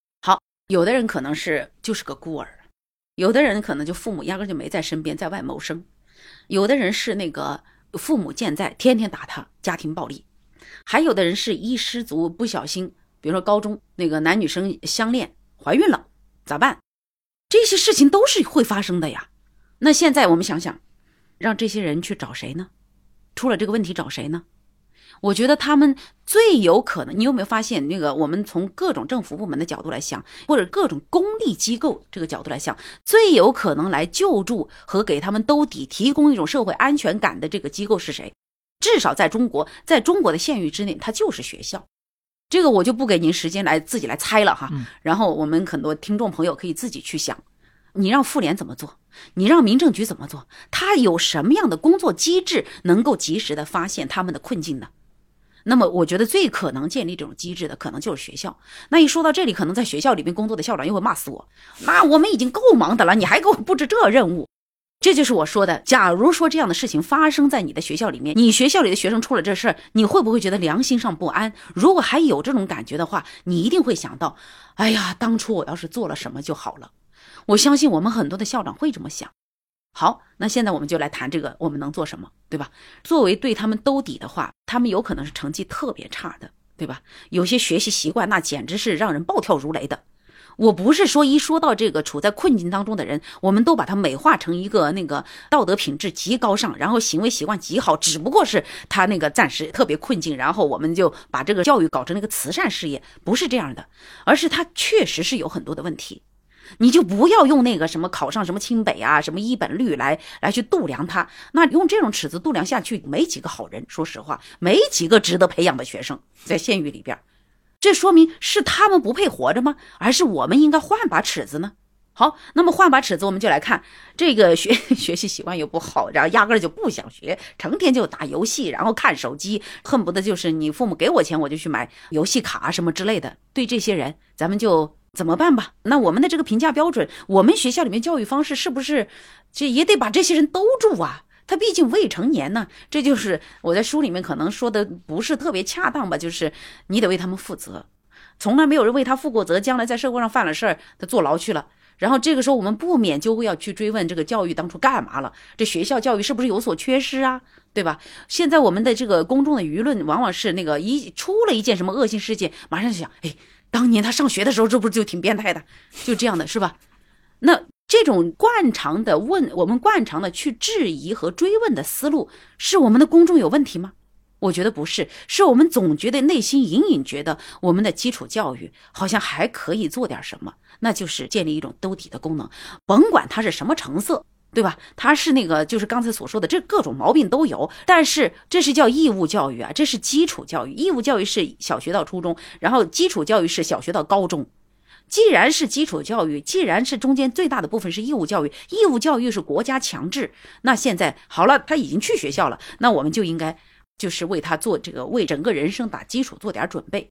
有的人可能是就是个孤儿。有的人可能就父母压根就没在身边，在外谋生；有的人是那个父母健在，天天打他，家庭暴力；还有的人是一失足不小心，比如说高中那个男女生相恋怀孕了，咋办？这些事情都是会发生的呀。那现在我们想想，让这些人去找谁呢？出了这个问题找谁呢？我觉得他们最有可能，你有没有发现那个？我们从各种政府部门的角度来想，或者各种公立机构这个角度来想，最有可能来救助和给他们兜底、提供一种社会安全感的这个机构是谁？至少在中国，在中国的县域之内，它就是学校。这个我就不给您时间来自己来猜了哈。然后我们很多听众朋友可以自己去想：你让妇联怎么做？你让民政局怎么做？他有什么样的工作机制能够及时的发现他们的困境呢？那么，我觉得最可能建立这种机制的，可能就是学校。那一说到这里，可能在学校里面工作的校长又会骂死我。那我们已经够忙的了，你还给我布置这任务，这就是我说的。假如说这样的事情发生在你的学校里面，你学校里的学生出了这事儿，你会不会觉得良心上不安？如果还有这种感觉的话，你一定会想到，哎呀，当初我要是做了什么就好了。我相信我们很多的校长会这么想。好，那现在我们就来谈这个，我们能做什么，对吧？作为对他们兜底的话，他们有可能是成绩特别差的，对吧？有些学习习惯那简直是让人暴跳如雷的。我不是说一说到这个处在困境当中的人，我们都把他美化成一个那个道德品质极高尚，然后行为习惯极好，只不过是他那个暂时特别困境，然后我们就把这个教育搞成了一个慈善事业，不是这样的，而是他确实是有很多的问题。你就不要用那个什么考上什么清北啊，什么一本率来来去度量他。那用这种尺子度量下去，没几个好人。说实话，没几个值得培养的学生在县域里边。这说明是他们不配活着吗？而是我们应该换把尺子呢？好，那么换把尺子，我们就来看这个学 *laughs* 学习习惯又不好，然后压根就不想学，成天就打游戏，然后看手机，恨不得就是你父母给我钱，我就去买游戏卡什么之类的。对这些人，咱们就。怎么办吧？那我们的这个评价标准，我们学校里面教育方式是不是这也得把这些人兜住啊？他毕竟未成年呢，这就是我在书里面可能说的不是特别恰当吧？就是你得为他们负责，从来没有人为他负过责，将来在社会上犯了事儿，他坐牢去了。然后这个时候我们不免就会要去追问这个教育当初干嘛了？这学校教育是不是有所缺失啊？对吧？现在我们的这个公众的舆论往往是那个一出了一件什么恶性事件，马上就想，哎。当年他上学的时候，这不是就挺变态的，就这样的是吧？那这种惯常的问，我们惯常的去质疑和追问的思路，是我们的公众有问题吗？我觉得不是，是我们总觉得内心隐隐觉得我们的基础教育好像还可以做点什么，那就是建立一种兜底的功能，甭管它是什么成色，对吧？他是那个就是刚才所说的这各种毛病都有，但是这是叫义务教育啊，这是基础教育，义务教育是小学到初中，然后基础教育是小学到高中。既然是基础教育，既然是中间最大的部分是义务教育，义务教育是国家强制，那现在好了，他已经去学校了，那我们就应该就是为他做这个为整个人生打基础做点准备。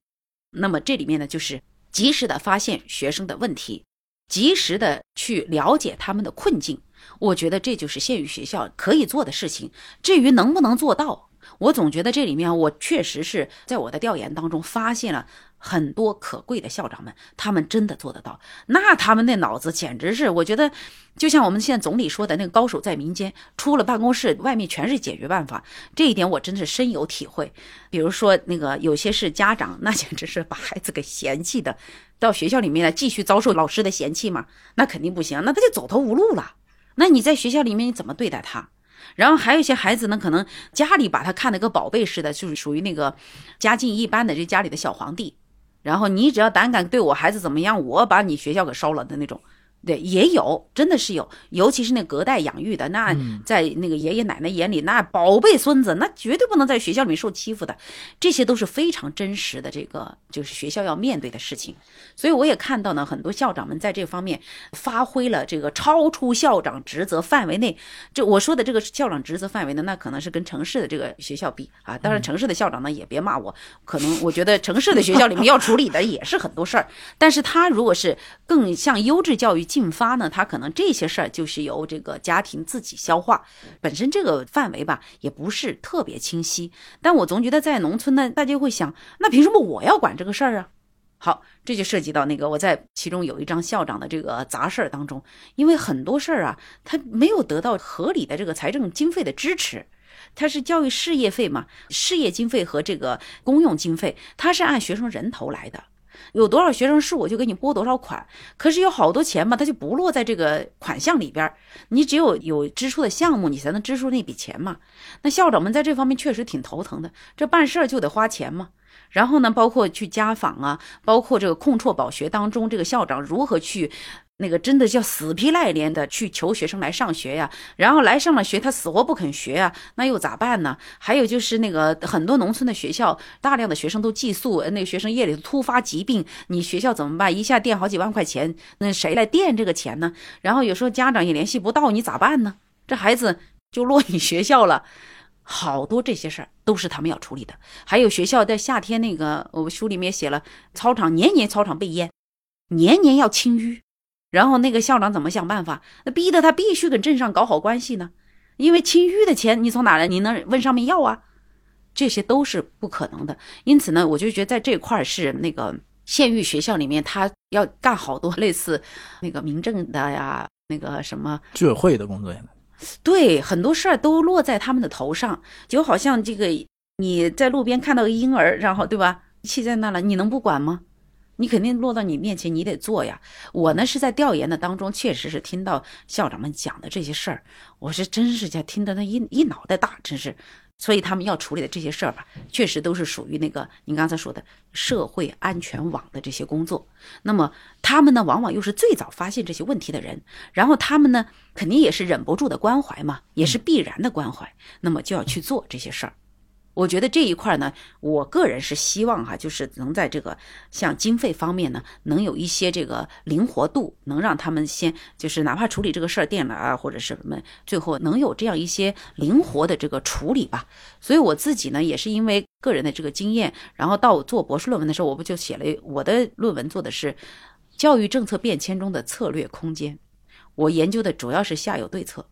那么这里面呢，就是及时的发现学生的问题，及时的去了解他们的困境。我觉得这就是县域学校可以做的事情。至于能不能做到，我总觉得这里面我确实是在我的调研当中发现了。很多可贵的校长们，他们真的做得到。那他们那脑子简直是，我觉得，就像我们现在总理说的那个“高手在民间”，出了办公室，外面全是解决办法。这一点我真是深有体会。比如说，那个有些是家长，那简直是把孩子给嫌弃的，到学校里面来继续遭受老师的嫌弃嘛？那肯定不行，那他就走投无路了。那你在学校里面你怎么对待他？然后还有一些孩子呢，可能家里把他看得跟宝贝似的，就是属于那个家境一般的这家里的小皇帝。然后你只要胆敢对我孩子怎么样，我把你学校给烧了的那种。对，也有，真的是有，尤其是那隔代养育的，那在那个爷爷奶奶眼里，那宝贝孙子，那绝对不能在学校里面受欺负的，这些都是非常真实的，这个就是学校要面对的事情。所以我也看到呢，很多校长们在这方面发挥了这个超出校长职责范围内。这我说的这个校长职责范围呢，那可能是跟城市的这个学校比啊。当然，城市的校长呢也别骂我，可能我觉得城市的学校里面要处理的也是很多事儿，但是他如果是更像优质教育。进发呢，他可能这些事儿就是由这个家庭自己消化，本身这个范围吧也不是特别清晰。但我总觉得在农村呢，大家会想，那凭什么我要管这个事儿啊？好，这就涉及到那个我在其中有一张校长的这个杂事儿当中，因为很多事儿啊，他没有得到合理的这个财政经费的支持，他是教育事业费嘛，事业经费和这个公用经费，他是按学生人头来的。有多少学生是，我就给你拨多少款。可是有好多钱嘛，它就不落在这个款项里边。你只有有支出的项目，你才能支出那笔钱嘛。那校长们在这方面确实挺头疼的，这办事儿就得花钱嘛。然后呢，包括去家访啊，包括这个控辍保学当中，这个校长如何去。那个真的叫死皮赖脸的去求学生来上学呀，然后来上了学，他死活不肯学呀，那又咋办呢？还有就是那个很多农村的学校，大量的学生都寄宿，那个学生夜里突发疾病，你学校怎么办？一下垫好几万块钱，那谁来垫这个钱呢？然后有时候家长也联系不到，你咋办呢？这孩子就落你学校了，好多这些事儿都是他们要处理的。还有学校在夏天那个，我书里面写了，操场年年操场被淹，年年要清淤。然后那个校长怎么想办法？那逼得他必须跟镇上搞好关系呢，因为清淤的钱你从哪来？你能问上面要啊？这些都是不可能的。因此呢，我就觉得在这块是那个县域学校里面，他要干好多类似那个民政的呀，那个什么居委会的工作呀。对，很多事儿都落在他们的头上，就好像这个你在路边看到个婴儿，然后对吧，弃在那了，你能不管吗？你肯定落到你面前，你得做呀。我呢是在调研的当中，确实是听到校长们讲的这些事儿，我是真是在听得那一一脑袋大，真是。所以他们要处理的这些事儿吧，确实都是属于那个您刚才说的社会安全网的这些工作。那么他们呢，往往又是最早发现这些问题的人，然后他们呢，肯定也是忍不住的关怀嘛，也是必然的关怀，那么就要去做这些事儿。我觉得这一块呢，我个人是希望哈，就是能在这个像经费方面呢，能有一些这个灵活度，能让他们先就是哪怕处理这个事儿电了啊，或者是什么，最后能有这样一些灵活的这个处理吧。所以我自己呢，也是因为个人的这个经验，然后到做博士论文的时候，我不就写了我的论文做的是教育政策变迁中的策略空间，我研究的主要是下游对策。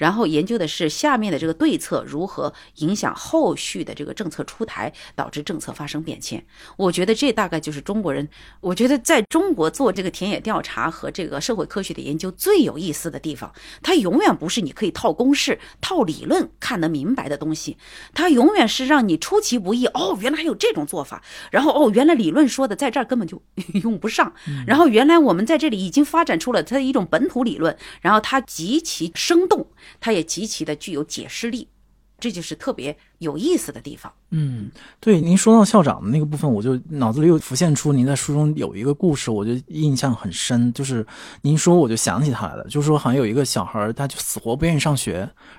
然后研究的是下面的这个对策如何影响后续的这个政策出台，导致政策发生变迁。我觉得这大概就是中国人，我觉得在中国做这个田野调查和这个社会科学的研究最有意思的地方，它永远不是你可以套公式、套理论看得明白的东西，它永远是让你出其不意。哦，原来还有这种做法，然后哦，原来理论说的在这儿根本就用不上，然后原来我们在这里已经发展出了它的一种本土理论，然后它极其生动。它也极其的具有解释力，这就是特别有意思的地方。嗯，对，您说到校长的那个部分，我就脑子里又浮现出您在书中有一个故事，我就印象很深。就是您说，我就想起他来了，就是说好像有一个小孩，他就死活不愿意上学，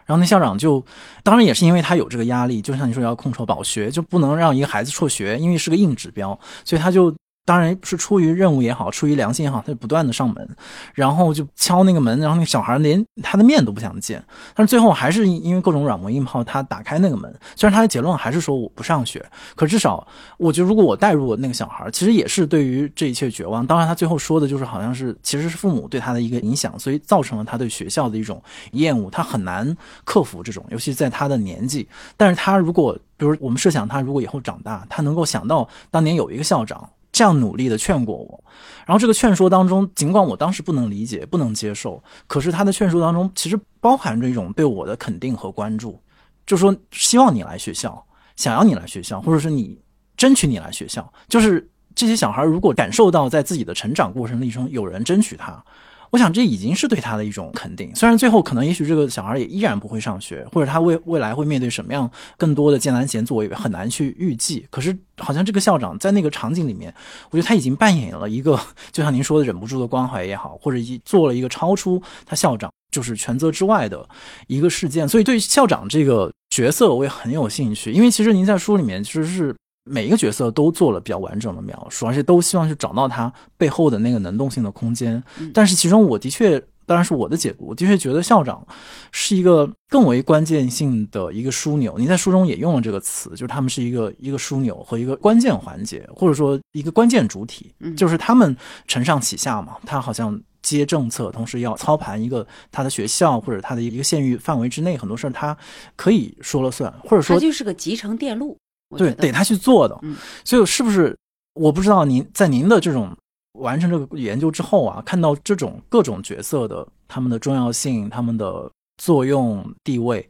然后那校长就，当然也是因为他有这个压力，就像你说要控辍保学，就不能让一个孩子辍学，因为是个硬指标，所以他就。当然是出于任务也好，出于良心也好，他就不断的上门，然后就敲那个门，然后那个小孩连他的面都不想见。但是最后还是因为各种软磨硬泡，他打开那个门。虽然他的结论还是说我不上学，可至少我觉得如果我带入那个小孩，其实也是对于这一切绝望。当然他最后说的就是好像是其实是父母对他的一个影响，所以造成了他对学校的一种厌恶，他很难克服这种，尤其在他的年纪。但是他如果比如我们设想他如果以后长大，他能够想到当年有一个校长。这样努力的劝过我，然后这个劝说当中，尽管我当时不能理解、不能接受，可是他的劝说当中其实包含着一种对我的肯定和关注，就说希望你来学校，想要你来学校，或者是你争取你来学校，就是这些小孩如果感受到在自己的成长过程历中有人争取他。我想这已经是对他的一种肯定，虽然最后可能也许这个小孩也依然不会上学，或者他未未来会面对什么样更多的艰难险阻，我也很难去预计。可是好像这个校长在那个场景里面，我觉得他已经扮演了一个，就像您说的忍不住的关怀也好，或者一做了一个超出他校长就是权责之外的一个事件。所以对校长这个角色我也很有兴趣，因为其实您在书里面其实是。每一个角色都做了比较完整的描述，而且都希望去找到他背后的那个能动性的空间。但是其中我的确，当然是我的解读，我的确觉得校长是一个更为关键性的一个枢纽。您在书中也用了这个词，就是他们是一个一个枢纽和一个关键环节，或者说一个关键主体，就是他们承上启下嘛。他好像接政策，同时要操盘一个他的学校或者他的一个县域范围之内很多事儿，他可以说了算，或者说他就是个集成电路。对，得他去做的，所以是不是我不知道您在您的这种完成这个研究之后啊，看到这种各种角色的他们的重要性、他们的作用地位，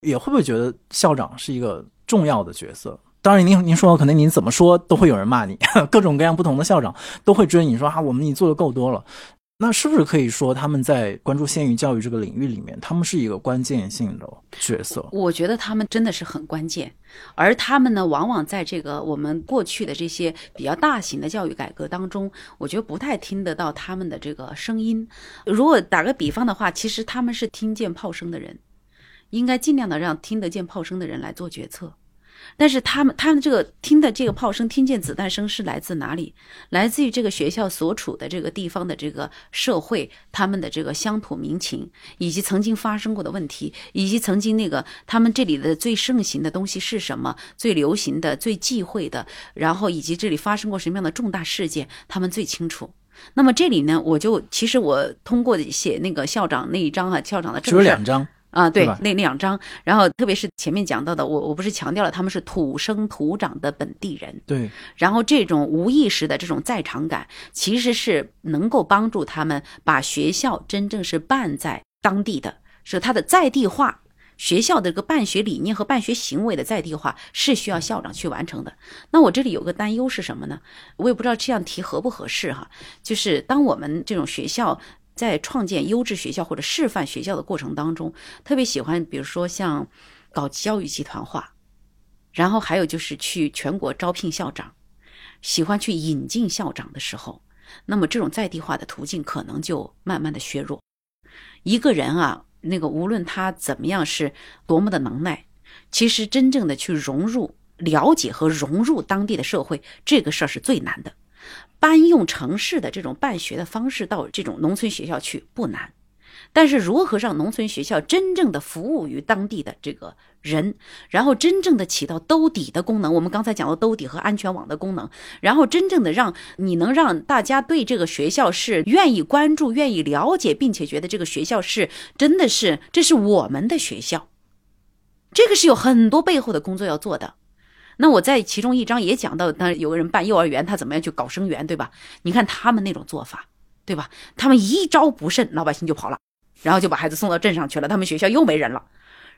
也会不会觉得校长是一个重要的角色？当然，您您说可能您怎么说都会有人骂你，*laughs* 各种各样不同的校长都会追你说啊，我们你做的够多了。那是不是可以说他们在关注县域教育这个领域里面，他们是一个关键性的角色？我觉得他们真的是很关键，而他们呢，往往在这个我们过去的这些比较大型的教育改革当中，我觉得不太听得到他们的这个声音。如果打个比方的话，其实他们是听见炮声的人，应该尽量的让听得见炮声的人来做决策。但是他们，他们这个听的这个炮声，听见子弹声是来自哪里？来自于这个学校所处的这个地方的这个社会，他们的这个乡土民情，以及曾经发生过的问题，以及曾经那个他们这里的最盛行的东西是什么？最流行的、最忌讳的，然后以及这里发生过什么样的重大事件，他们最清楚。那么这里呢，我就其实我通过写那个校长那一章啊，校长的只有两章。啊，对，那两张，然后特别是前面讲到的，我我不是强调了他们是土生土长的本地人，对，然后这种无意识的这种在场感，其实是能够帮助他们把学校真正是办在当地的，是他的在地化，学校的这个办学理念和办学行为的在地化是需要校长去完成的。那我这里有个担忧是什么呢？我也不知道这样提合不合适哈，就是当我们这种学校。在创建优质学校或者示范学校的过程当中，特别喜欢，比如说像搞教育集团化，然后还有就是去全国招聘校长，喜欢去引进校长的时候，那么这种在地化的途径可能就慢慢的削弱。一个人啊，那个无论他怎么样是多么的能耐，其实真正的去融入、了解和融入当地的社会，这个事儿是最难的。搬用城市的这种办学的方式到这种农村学校去不难，但是如何让农村学校真正的服务于当地的这个人，然后真正的起到兜底的功能？我们刚才讲到兜底和安全网的功能，然后真正的让你能让大家对这个学校是愿意关注、愿意了解，并且觉得这个学校是真的是这是我们的学校。这个是有很多背后的工作要做的。那我在其中一章也讲到，那有个人办幼儿园，他怎么样去搞生源，对吧？你看他们那种做法，对吧？他们一招不慎，老百姓就跑了，然后就把孩子送到镇上去了，他们学校又没人了。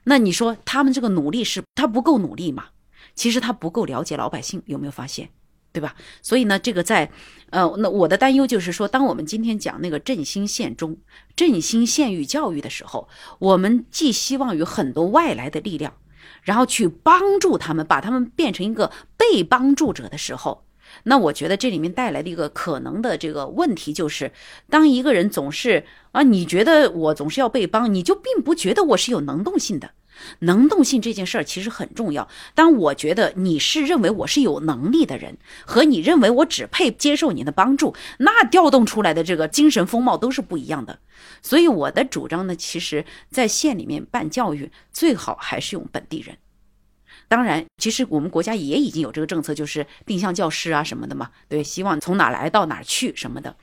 那你说他们这个努力是他不够努力吗？其实他不够了解老百姓，有没有发现？对吧？所以呢，这个在，呃，那我的担忧就是说，当我们今天讲那个振兴县中、振兴县域教育的时候，我们寄希望于很多外来的力量。然后去帮助他们，把他们变成一个被帮助者的时候，那我觉得这里面带来的一个可能的这个问题就是，当一个人总是啊，你觉得我总是要被帮，你就并不觉得我是有能动性的。能动性这件事儿其实很重要。当我觉得你是认为我是有能力的人，和你认为我只配接受你的帮助，那调动出来的这个精神风貌都是不一样的。所以我的主张呢，其实，在县里面办教育，最好还是用本地人。当然，其实我们国家也已经有这个政策，就是定向教师啊什么的嘛，对，希望从哪来到哪去什么的。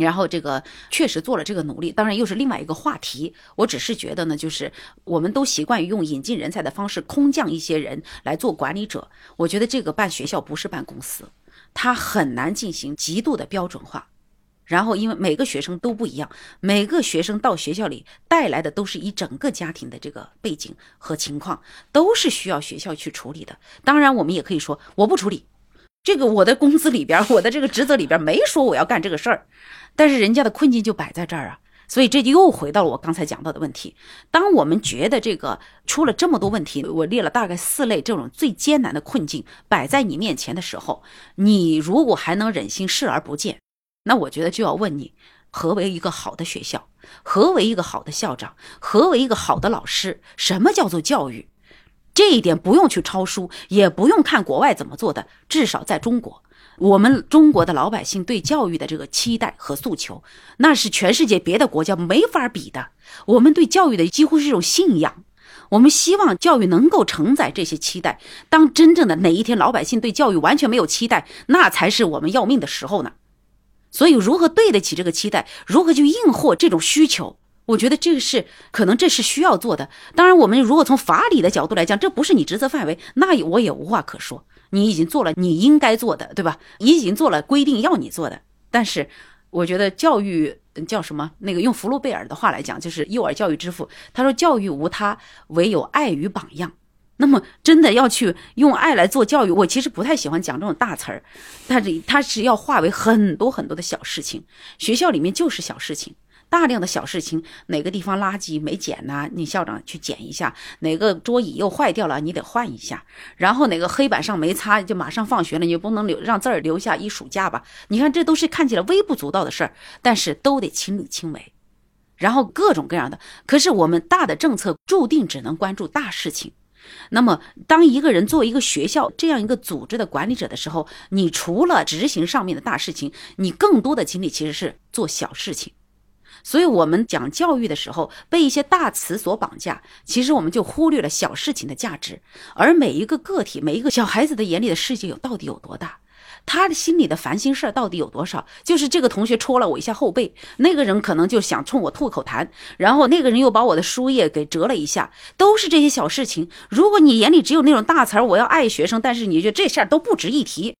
然后这个确实做了这个努力，当然又是另外一个话题。我只是觉得呢，就是我们都习惯于用引进人才的方式空降一些人来做管理者。我觉得这个办学校不是办公司，它很难进行极度的标准化。然后因为每个学生都不一样，每个学生到学校里带来的都是一整个家庭的这个背景和情况，都是需要学校去处理的。当然，我们也可以说我不处理。这个我的工资里边，我的这个职责里边没说我要干这个事儿，但是人家的困境就摆在这儿啊，所以这就又回到了我刚才讲到的问题。当我们觉得这个出了这么多问题，我列了大概四类这种最艰难的困境摆在你面前的时候，你如果还能忍心视而不见，那我觉得就要问你，何为一个好的学校？何为一个好的校长？何为一个好的老师？什么叫做教育？这一点不用去抄书，也不用看国外怎么做的。至少在中国，我们中国的老百姓对教育的这个期待和诉求，那是全世界别的国家没法比的。我们对教育的几乎是一种信仰，我们希望教育能够承载这些期待。当真正的哪一天老百姓对教育完全没有期待，那才是我们要命的时候呢。所以，如何对得起这个期待，如何去应和这种需求？我觉得这个是可能，这是需要做的。当然，我们如果从法理的角度来讲，这不是你职责范围，那我也无话可说。你已经做了你应该做的，对吧？你已经做了规定要你做的。但是，我觉得教育叫什么？那个用福禄贝尔的话来讲，就是幼儿教育之父。他说：“教育无他，唯有爱与榜样。”那么，真的要去用爱来做教育，我其实不太喜欢讲这种大词儿，但是它是要化为很多很多的小事情。学校里面就是小事情。大量的小事情，哪个地方垃圾没捡呢？你校长去捡一下。哪个桌椅又坏掉了，你得换一下。然后哪个黑板上没擦，就马上放学了，你不能留让字儿留下一暑假吧？你看，这都是看起来微不足道的事儿，但是都得亲力亲为。然后各种各样的，可是我们大的政策注定只能关注大事情。那么，当一个人作为一个学校这样一个组织的管理者的时候，你除了执行上面的大事情，你更多的精力其实是做小事情。所以，我们讲教育的时候，被一些大词所绑架，其实我们就忽略了小事情的价值。而每一个个体，每一个小孩子的眼里的世界有到底有多大？他的心里的烦心事儿到底有多少？就是这个同学戳了我一下后背，那个人可能就想冲我吐口痰，然后那个人又把我的书页给折了一下，都是这些小事情。如果你眼里只有那种大词儿，我要爱学生，但是你觉得这事儿都不值一提，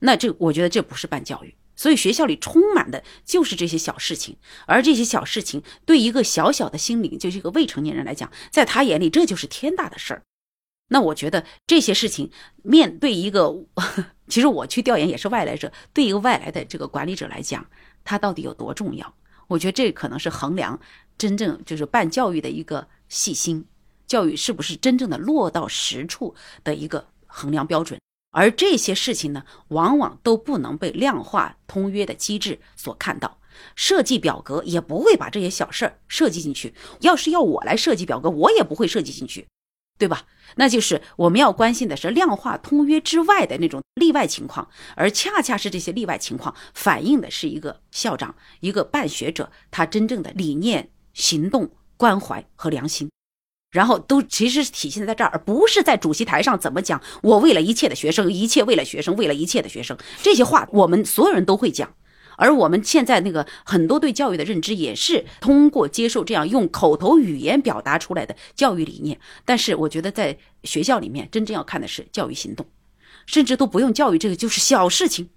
那这我觉得这不是办教育。所以学校里充满的就是这些小事情，而这些小事情对一个小小的心灵，就是一个未成年人来讲，在他眼里这就是天大的事儿。那我觉得这些事情面对一个，*laughs* 其实我去调研也是外来者，对一个外来的这个管理者来讲，他到底有多重要？我觉得这可能是衡量真正就是办教育的一个细心，教育是不是真正的落到实处的一个衡量标准。而这些事情呢，往往都不能被量化通约的机制所看到，设计表格也不会把这些小事儿设计进去。要是要我来设计表格，我也不会设计进去，对吧？那就是我们要关心的是量化通约之外的那种例外情况，而恰恰是这些例外情况反映的是一个校长、一个办学者他真正的理念、行动、关怀和良心，然后都其实体现在这儿，而不是在主席台上怎么讲。我为了一切的学生，一切为了学生，为了一切的学生，这些话我们所有人都会讲。而我们现在那个很多对教育的认知，也是通过接受这样用口头语言表达出来的教育理念。但是我觉得在学校里面，真正要看的是教育行动，甚至都不用教育这个，就是小事情。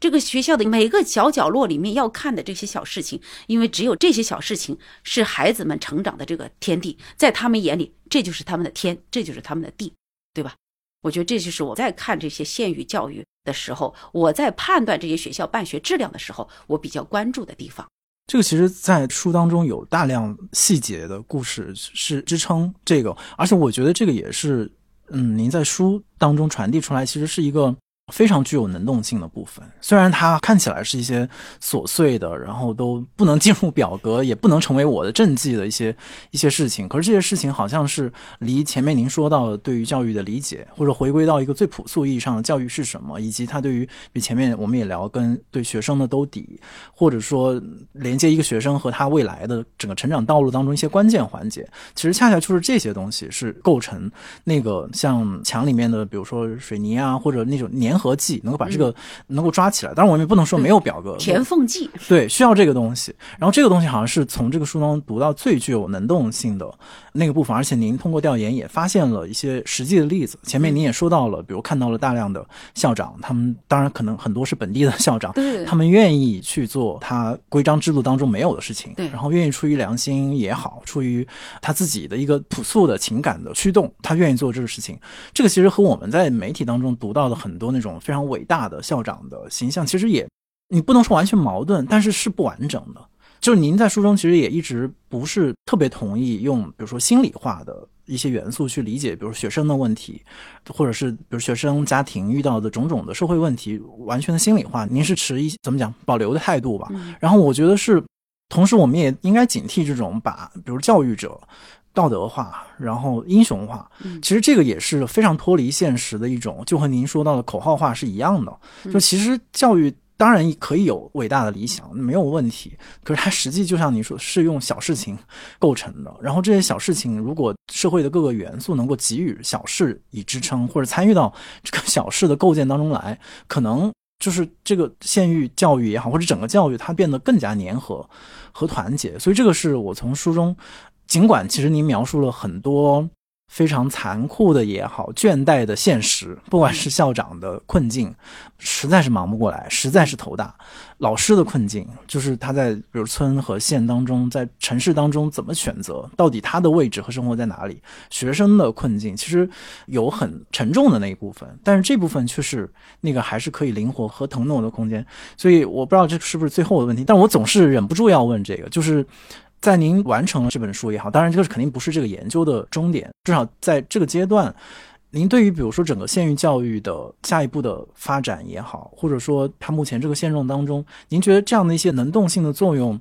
这个学校的每个小角落里面要看的这些小事情，因为只有这些小事情是孩子们成长的这个天地，在他们眼里，这就是他们的天，这就是他们的地，对吧？我觉得这就是我在看这些县域教育的时候，我在判断这些学校办学质量的时候，我比较关注的地方。这个其实，在书当中有大量细节的故事是支撑这个，而且我觉得这个也是，嗯，您在书当中传递出来，其实是一个。非常具有能动性的部分，虽然它看起来是一些琐碎的，然后都不能进入表格，也不能成为我的政绩的一些一些事情，可是这些事情好像是离前面您说到的对于教育的理解，或者回归到一个最朴素意义上的教育是什么，以及它对于比前面我们也聊跟对学生的兜底，或者说连接一个学生和他未来的整个成长道路当中一些关键环节，其实恰恰就是这些东西是构成那个像墙里面的，比如说水泥啊，或者那种粘。合剂能够把这个能够抓起来，当然我们也不能说没有表格填缝剂，对，需要这个东西。然后这个东西好像是从这个书当中读到最具有能动性的那个部分，而且您通过调研也发现了一些实际的例子。前面您也说到了，比如看到了大量的校长，他们当然可能很多是本地的校长，他们愿意去做他规章制度当中没有的事情，对，然后愿意出于良心也好，出于他自己的一个朴素的情感的驱动，他愿意做这个事情。这个其实和我们在媒体当中读到的很多那种。非常伟大的校长的形象，其实也你不能说完全矛盾，但是是不完整的。就是您在书中其实也一直不是特别同意用，比如说心理化的一些元素去理解，比如学生的问题，或者是比如学生家庭遇到的种种的社会问题，完全的心理化。您是持一怎么讲保留的态度吧？然后我觉得是，同时我们也应该警惕这种把比如教育者。道德化，然后英雄化，其实这个也是非常脱离现实的一种，就和您说到的口号化是一样的。就其实教育当然可以有伟大的理想，没有问题。可是它实际就像你说，是用小事情构成的。然后这些小事情，如果社会的各个元素能够给予小事以支撑，或者参与到这个小事的构建当中来，可能就是这个县域教育也好，或者整个教育它变得更加粘合和团结。所以这个是我从书中。尽管其实您描述了很多非常残酷的也好，倦怠的现实，不管是校长的困境，实在是忙不过来，实在是头大；老师的困境，就是他在比如村和县当中，在城市当中怎么选择，到底他的位置和生活在哪里；学生的困境，其实有很沉重的那一部分，但是这部分却是那个还是可以灵活和腾挪的空间。所以我不知道这是不是最后的问题，但我总是忍不住要问这个，就是。在您完成了这本书也好，当然这个肯定不是这个研究的终点。至少在这个阶段，您对于比如说整个县域教育的下一步的发展也好，或者说它目前这个现状当中，您觉得这样的一些能动性的作用，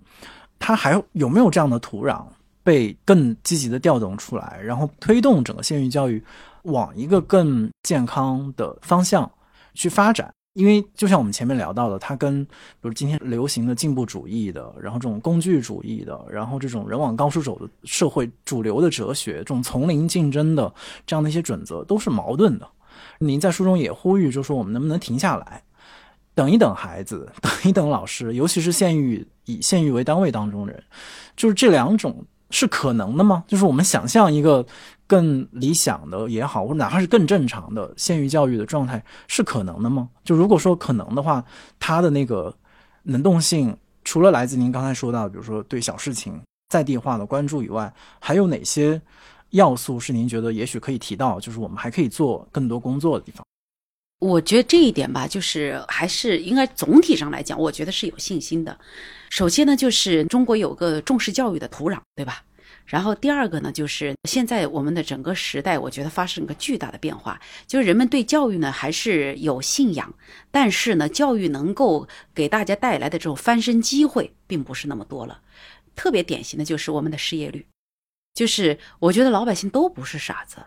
它还有没有这样的土壤被更积极的调动出来，然后推动整个县域教育往一个更健康的方向去发展？因为就像我们前面聊到的，它跟比如今天流行的进步主义的，然后这种工具主义的，然后这种人往高处走的社会主流的哲学，这种丛林竞争的这样的一些准则都是矛盾的。您在书中也呼吁，就说我们能不能停下来，等一等孩子，*laughs* 等一等老师，尤其是县域以县域为单位当中人，就是这两种是可能的吗？就是我们想象一个。更理想的也好，或者哪怕是更正常的县域教育的状态是可能的吗？就如果说可能的话，它的那个能动性，除了来自您刚才说到，比如说对小事情在地化的关注以外，还有哪些要素是您觉得也许可以提到，就是我们还可以做更多工作的地方？我觉得这一点吧，就是还是应该总体上来讲，我觉得是有信心的。首先呢，就是中国有个重视教育的土壤，对吧？然后第二个呢，就是现在我们的整个时代，我觉得发生一个巨大的变化，就是人们对教育呢还是有信仰，但是呢，教育能够给大家带来的这种翻身机会并不是那么多了。特别典型的就是我们的失业率，就是我觉得老百姓都不是傻子，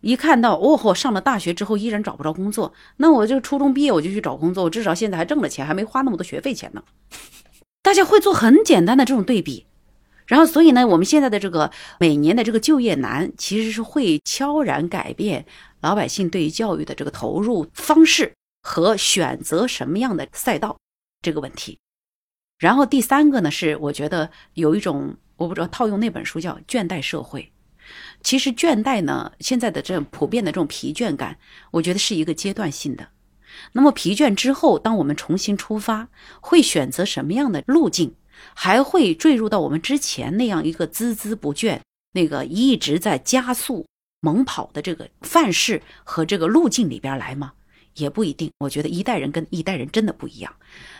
一看到哦吼上了大学之后依然找不着工作，那我就初中毕业我就去找工作，我至少现在还挣了钱，还没花那么多学费钱呢。*laughs* 大家会做很简单的这种对比。然后，所以呢，我们现在的这个每年的这个就业难，其实是会悄然改变老百姓对于教育的这个投入方式和选择什么样的赛道这个问题。然后第三个呢，是我觉得有一种我不知道套用那本书叫倦怠社会。其实倦怠呢，现在的这种普遍的这种疲倦感，我觉得是一个阶段性的。那么疲倦之后，当我们重新出发，会选择什么样的路径？还会坠入到我们之前那样一个孜孜不倦、那个一直在加速猛跑的这个范式和这个路径里边来吗？也不一定。我觉得一代人跟一代人真的不一样。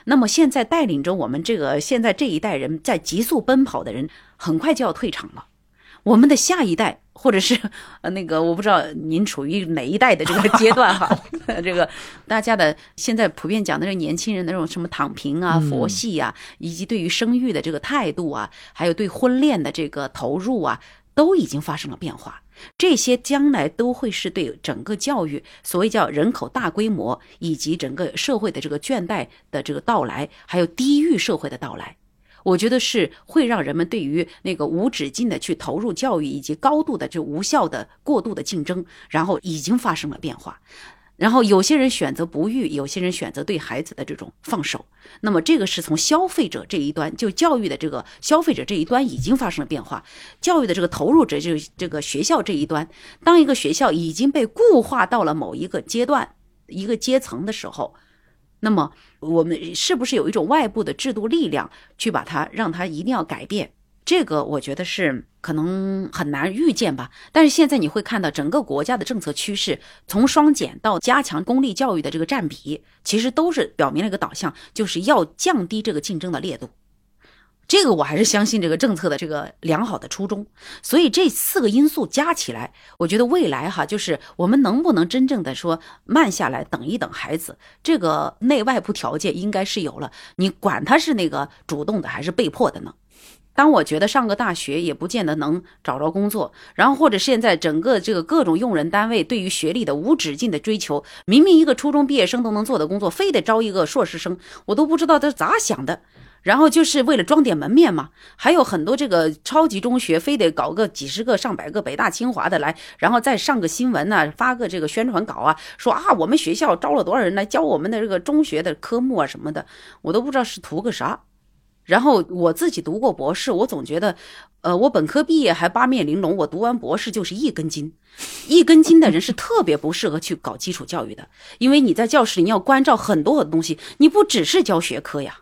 那么现在带领着我们这个现在这一代人在急速奔跑的人，很快就要退场了。我们的下一代，或者是 *laughs* 呃那个，我不知道您处于哪一代的这个阶段哈。*laughs* *laughs* 这个大家的现在普遍讲的这年轻人的那种什么躺平啊、佛系啊，以及对于生育的这个态度啊，还有对婚恋的这个投入啊，都已经发生了变化。这些将来都会是对整个教育，所谓叫人口大规模，以及整个社会的这个倦怠的这个到来，还有低育社会的到来。我觉得是会让人们对于那个无止境的去投入教育以及高度的就无效的过度的竞争，然后已经发生了变化。然后有些人选择不育，有些人选择对孩子的这种放手。那么这个是从消费者这一端，就教育的这个消费者这一端已经发生了变化。教育的这个投入者，就这个学校这一端，当一个学校已经被固化到了某一个阶段、一个阶层的时候。那么，我们是不是有一种外部的制度力量去把它让它一定要改变？这个我觉得是可能很难预见吧。但是现在你会看到整个国家的政策趋势，从双减到加强公立教育的这个占比，其实都是表明了一个导向，就是要降低这个竞争的烈度。这个我还是相信这个政策的这个良好的初衷，所以这四个因素加起来，我觉得未来哈，就是我们能不能真正的说慢下来等一等孩子，这个内外部条件应该是有了，你管他是那个主动的还是被迫的呢？当我觉得上个大学也不见得能找着工作，然后或者现在整个这个各种用人单位对于学历的无止境的追求，明明一个初中毕业生都能做的工作，非得招一个硕士生，我都不知道他咋想的。然后就是为了装点门面嘛，还有很多这个超级中学，非得搞个几十个、上百个北大、清华的来，然后再上个新闻呐，发个这个宣传稿啊，说啊，我们学校招了多少人来教我们的这个中学的科目啊什么的，我都不知道是图个啥。然后我自己读过博士，我总觉得，呃，我本科毕业还八面玲珑，我读完博士就是一根筋。一根筋的人是特别不适合去搞基础教育的，因为你在教室里你要关照很多很多东西，你不只是教学科呀。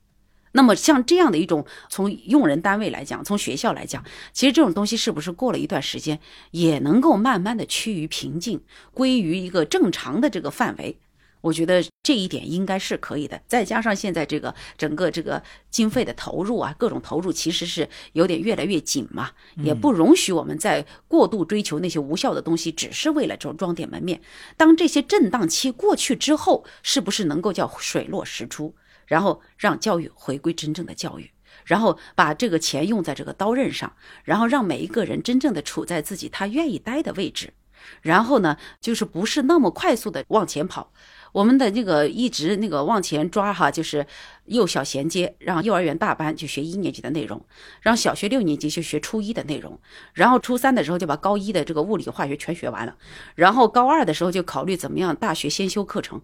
那么像这样的一种，从用人单位来讲，从学校来讲，其实这种东西是不是过了一段时间，也能够慢慢的趋于平静，归于一个正常的这个范围？我觉得这一点应该是可以的。再加上现在这个整个这个经费的投入啊，各种投入其实是有点越来越紧嘛，也不容许我们再过度追求那些无效的东西，只是为了装装点门面。当这些震荡期过去之后，是不是能够叫水落石出？然后让教育回归真正的教育，然后把这个钱用在这个刀刃上，然后让每一个人真正的处在自己他愿意待的位置，然后呢，就是不是那么快速的往前跑。我们的那个一直那个往前抓哈，就是幼小衔接，让幼儿园大班就学一年级的内容，让小学六年级就学初一的内容，然后初三的时候就把高一的这个物理化学全学完了，然后高二的时候就考虑怎么样大学先修课程，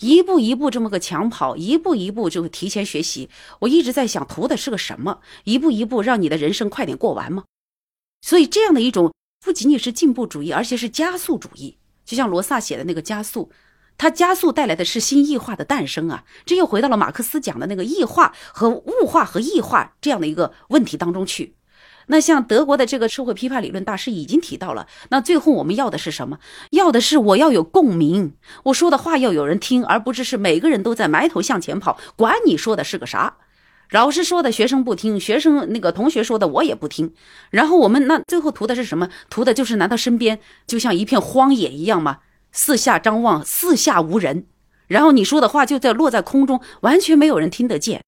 一步一步这么个抢跑，一步一步就提前学习。我一直在想，图的是个什么？一步一步让你的人生快点过完吗？所以这样的一种不仅仅是进步主义，而且是加速主义，就像罗萨写的那个加速。它加速带来的是新异化的诞生啊！这又回到了马克思讲的那个异化和物化和异化这样的一个问题当中去。那像德国的这个社会批判理论大师已经提到了，那最后我们要的是什么？要的是我要有共鸣，我说的话要有人听，而不是是每个人都在埋头向前跑，管你说的是个啥。老师说的学生不听，学生那个同学说的我也不听。然后我们那最后图的是什么？图的就是难道身边就像一片荒野一样吗？四下张望，四下无人，然后你说的话就在落在空中，完全没有人听得见。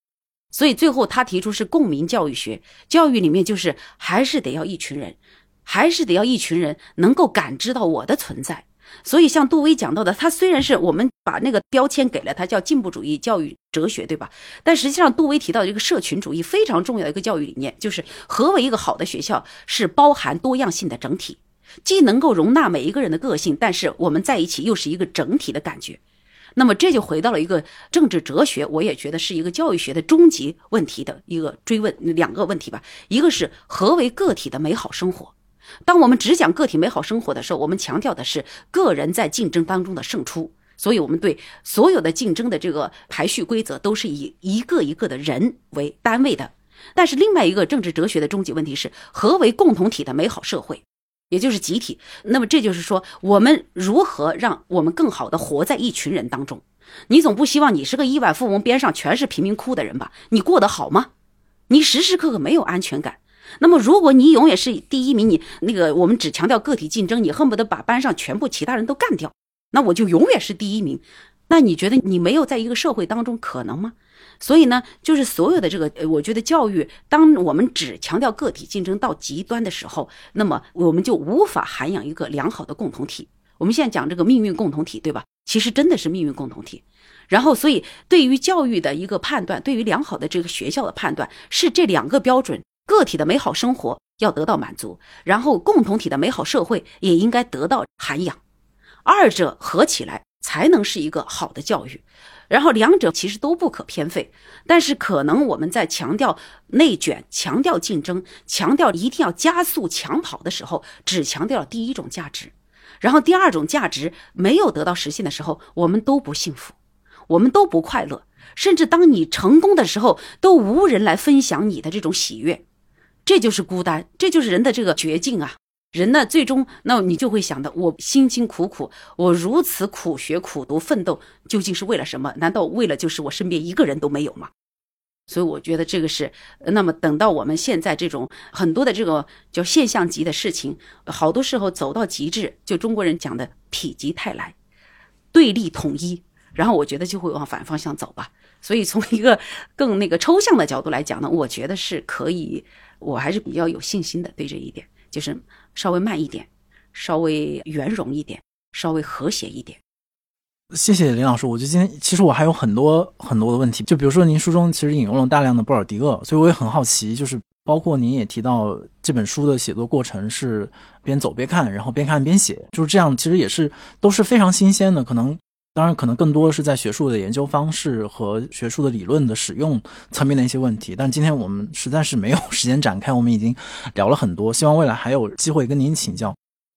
所以最后他提出是共鸣教育学，教育里面就是还是得要一群人，还是得要一群人能够感知到我的存在，所以像杜威讲到的，他虽然是我们把那个标签给了他叫进步主义教育哲学，对吧？但实际上杜威提到的这个社群主义非常重要的一个教育理念，就是何为一个好的学校是包含多样性的整体，既能够容纳每一个人的个性，但是我们在一起又是一个整体的感觉。那么这就回到了一个政治哲学，我也觉得是一个教育学的终极问题的一个追问，两个问题吧。一个是何为个体的美好生活？当我们只讲个体美好生活的时候，我们强调的是个人在竞争当中的胜出，所以我们对所有的竞争的这个排序规则都是以一个一个的人为单位的。但是另外一个政治哲学的终极问题是何为共同体的美好社会？也就是集体，那么这就是说，我们如何让我们更好的活在一群人当中？你总不希望你是个亿万富翁，边上全是贫民窟的人吧？你过得好吗？你时时刻刻没有安全感。那么，如果你永远是第一名，你那个我们只强调个体竞争，你恨不得把班上全部其他人都干掉，那我就永远是第一名。那你觉得你没有在一个社会当中可能吗？所以呢，就是所有的这个，我觉得教育，当我们只强调个体竞争到极端的时候，那么我们就无法涵养一个良好的共同体。我们现在讲这个命运共同体，对吧？其实真的是命运共同体。然后，所以对于教育的一个判断，对于良好的这个学校的判断，是这两个标准：个体的美好生活要得到满足，然后共同体的美好社会也应该得到涵养，二者合起来才能是一个好的教育。然后两者其实都不可偏废，但是可能我们在强调内卷、强调竞争、强调一定要加速抢跑的时候，只强调了第一种价值，然后第二种价值没有得到实现的时候，我们都不幸福，我们都不快乐，甚至当你成功的时候，都无人来分享你的这种喜悦，这就是孤单，这就是人的这个绝境啊。人呢，最终那你就会想到，我辛辛苦苦，我如此苦学苦读奋斗，究竟是为了什么？难道为了就是我身边一个人都没有吗？所以我觉得这个是，那么等到我们现在这种很多的这个叫现象级的事情，好多时候走到极致，就中国人讲的否极泰来，对立统一，然后我觉得就会往反方向走吧。所以从一个更那个抽象的角度来讲呢，我觉得是可以，我还是比较有信心的对这一点，就是。稍微慢一点，稍微圆融一点，稍微和谐一点。谢谢林老师，我觉得今天其实我还有很多很多的问题，就比如说您书中其实引用了大量的布尔迪厄，所以我也很好奇，就是包括您也提到这本书的写作过程是边走边看，然后边看边写，就是这样，其实也是都是非常新鲜的，可能。当然，可能更多的是在学术的研究方式和学术的理论的使用层面的一些问题。但今天我们实在是没有 *laughs* 时间展开，我们已经聊了很多，希望未来还有机会跟您请教。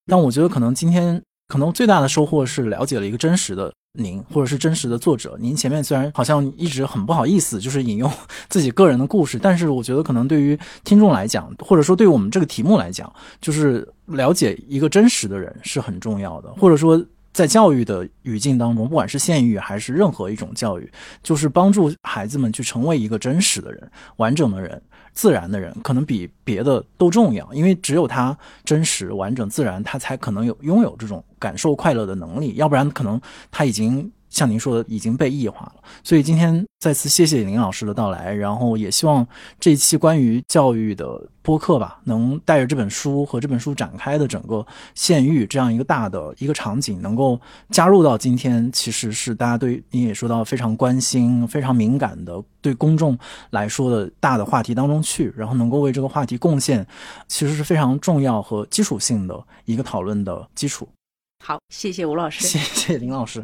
但我觉得可能今天可能最大的收获是了解了一个真实的您，或者是真实的作者。您前面虽然好像一直很不好意思，就是引用 *laughs* 自己个人的故事，但是我觉得可能对于听众来讲，或者说对于我们这个题目来讲，就是了解一个真实的人是很重要的，或者说。在教育的语境当中，不管是县域还是任何一种教育，就是帮助孩子们去成为一个真实的人、完整的人、自然的人，可能比别的都重要。因为只有他真实、完整、自然，他才可能有拥有这种感受快乐的能力。要不然，可能他已经。像您说的已经被异化了，所以今天再次谢谢林老师的到来，然后也希望这一期关于教育的播客吧，能带着这本书和这本书展开的整个县域这样一个大的一个场景，能够加入到今天其实是大家对您也说到非常关心、非常敏感的对公众来说的大的话题当中去，然后能够为这个话题贡献，其实是非常重要和基础性的一个讨论的基础。好，谢谢吴老师，谢谢林老师。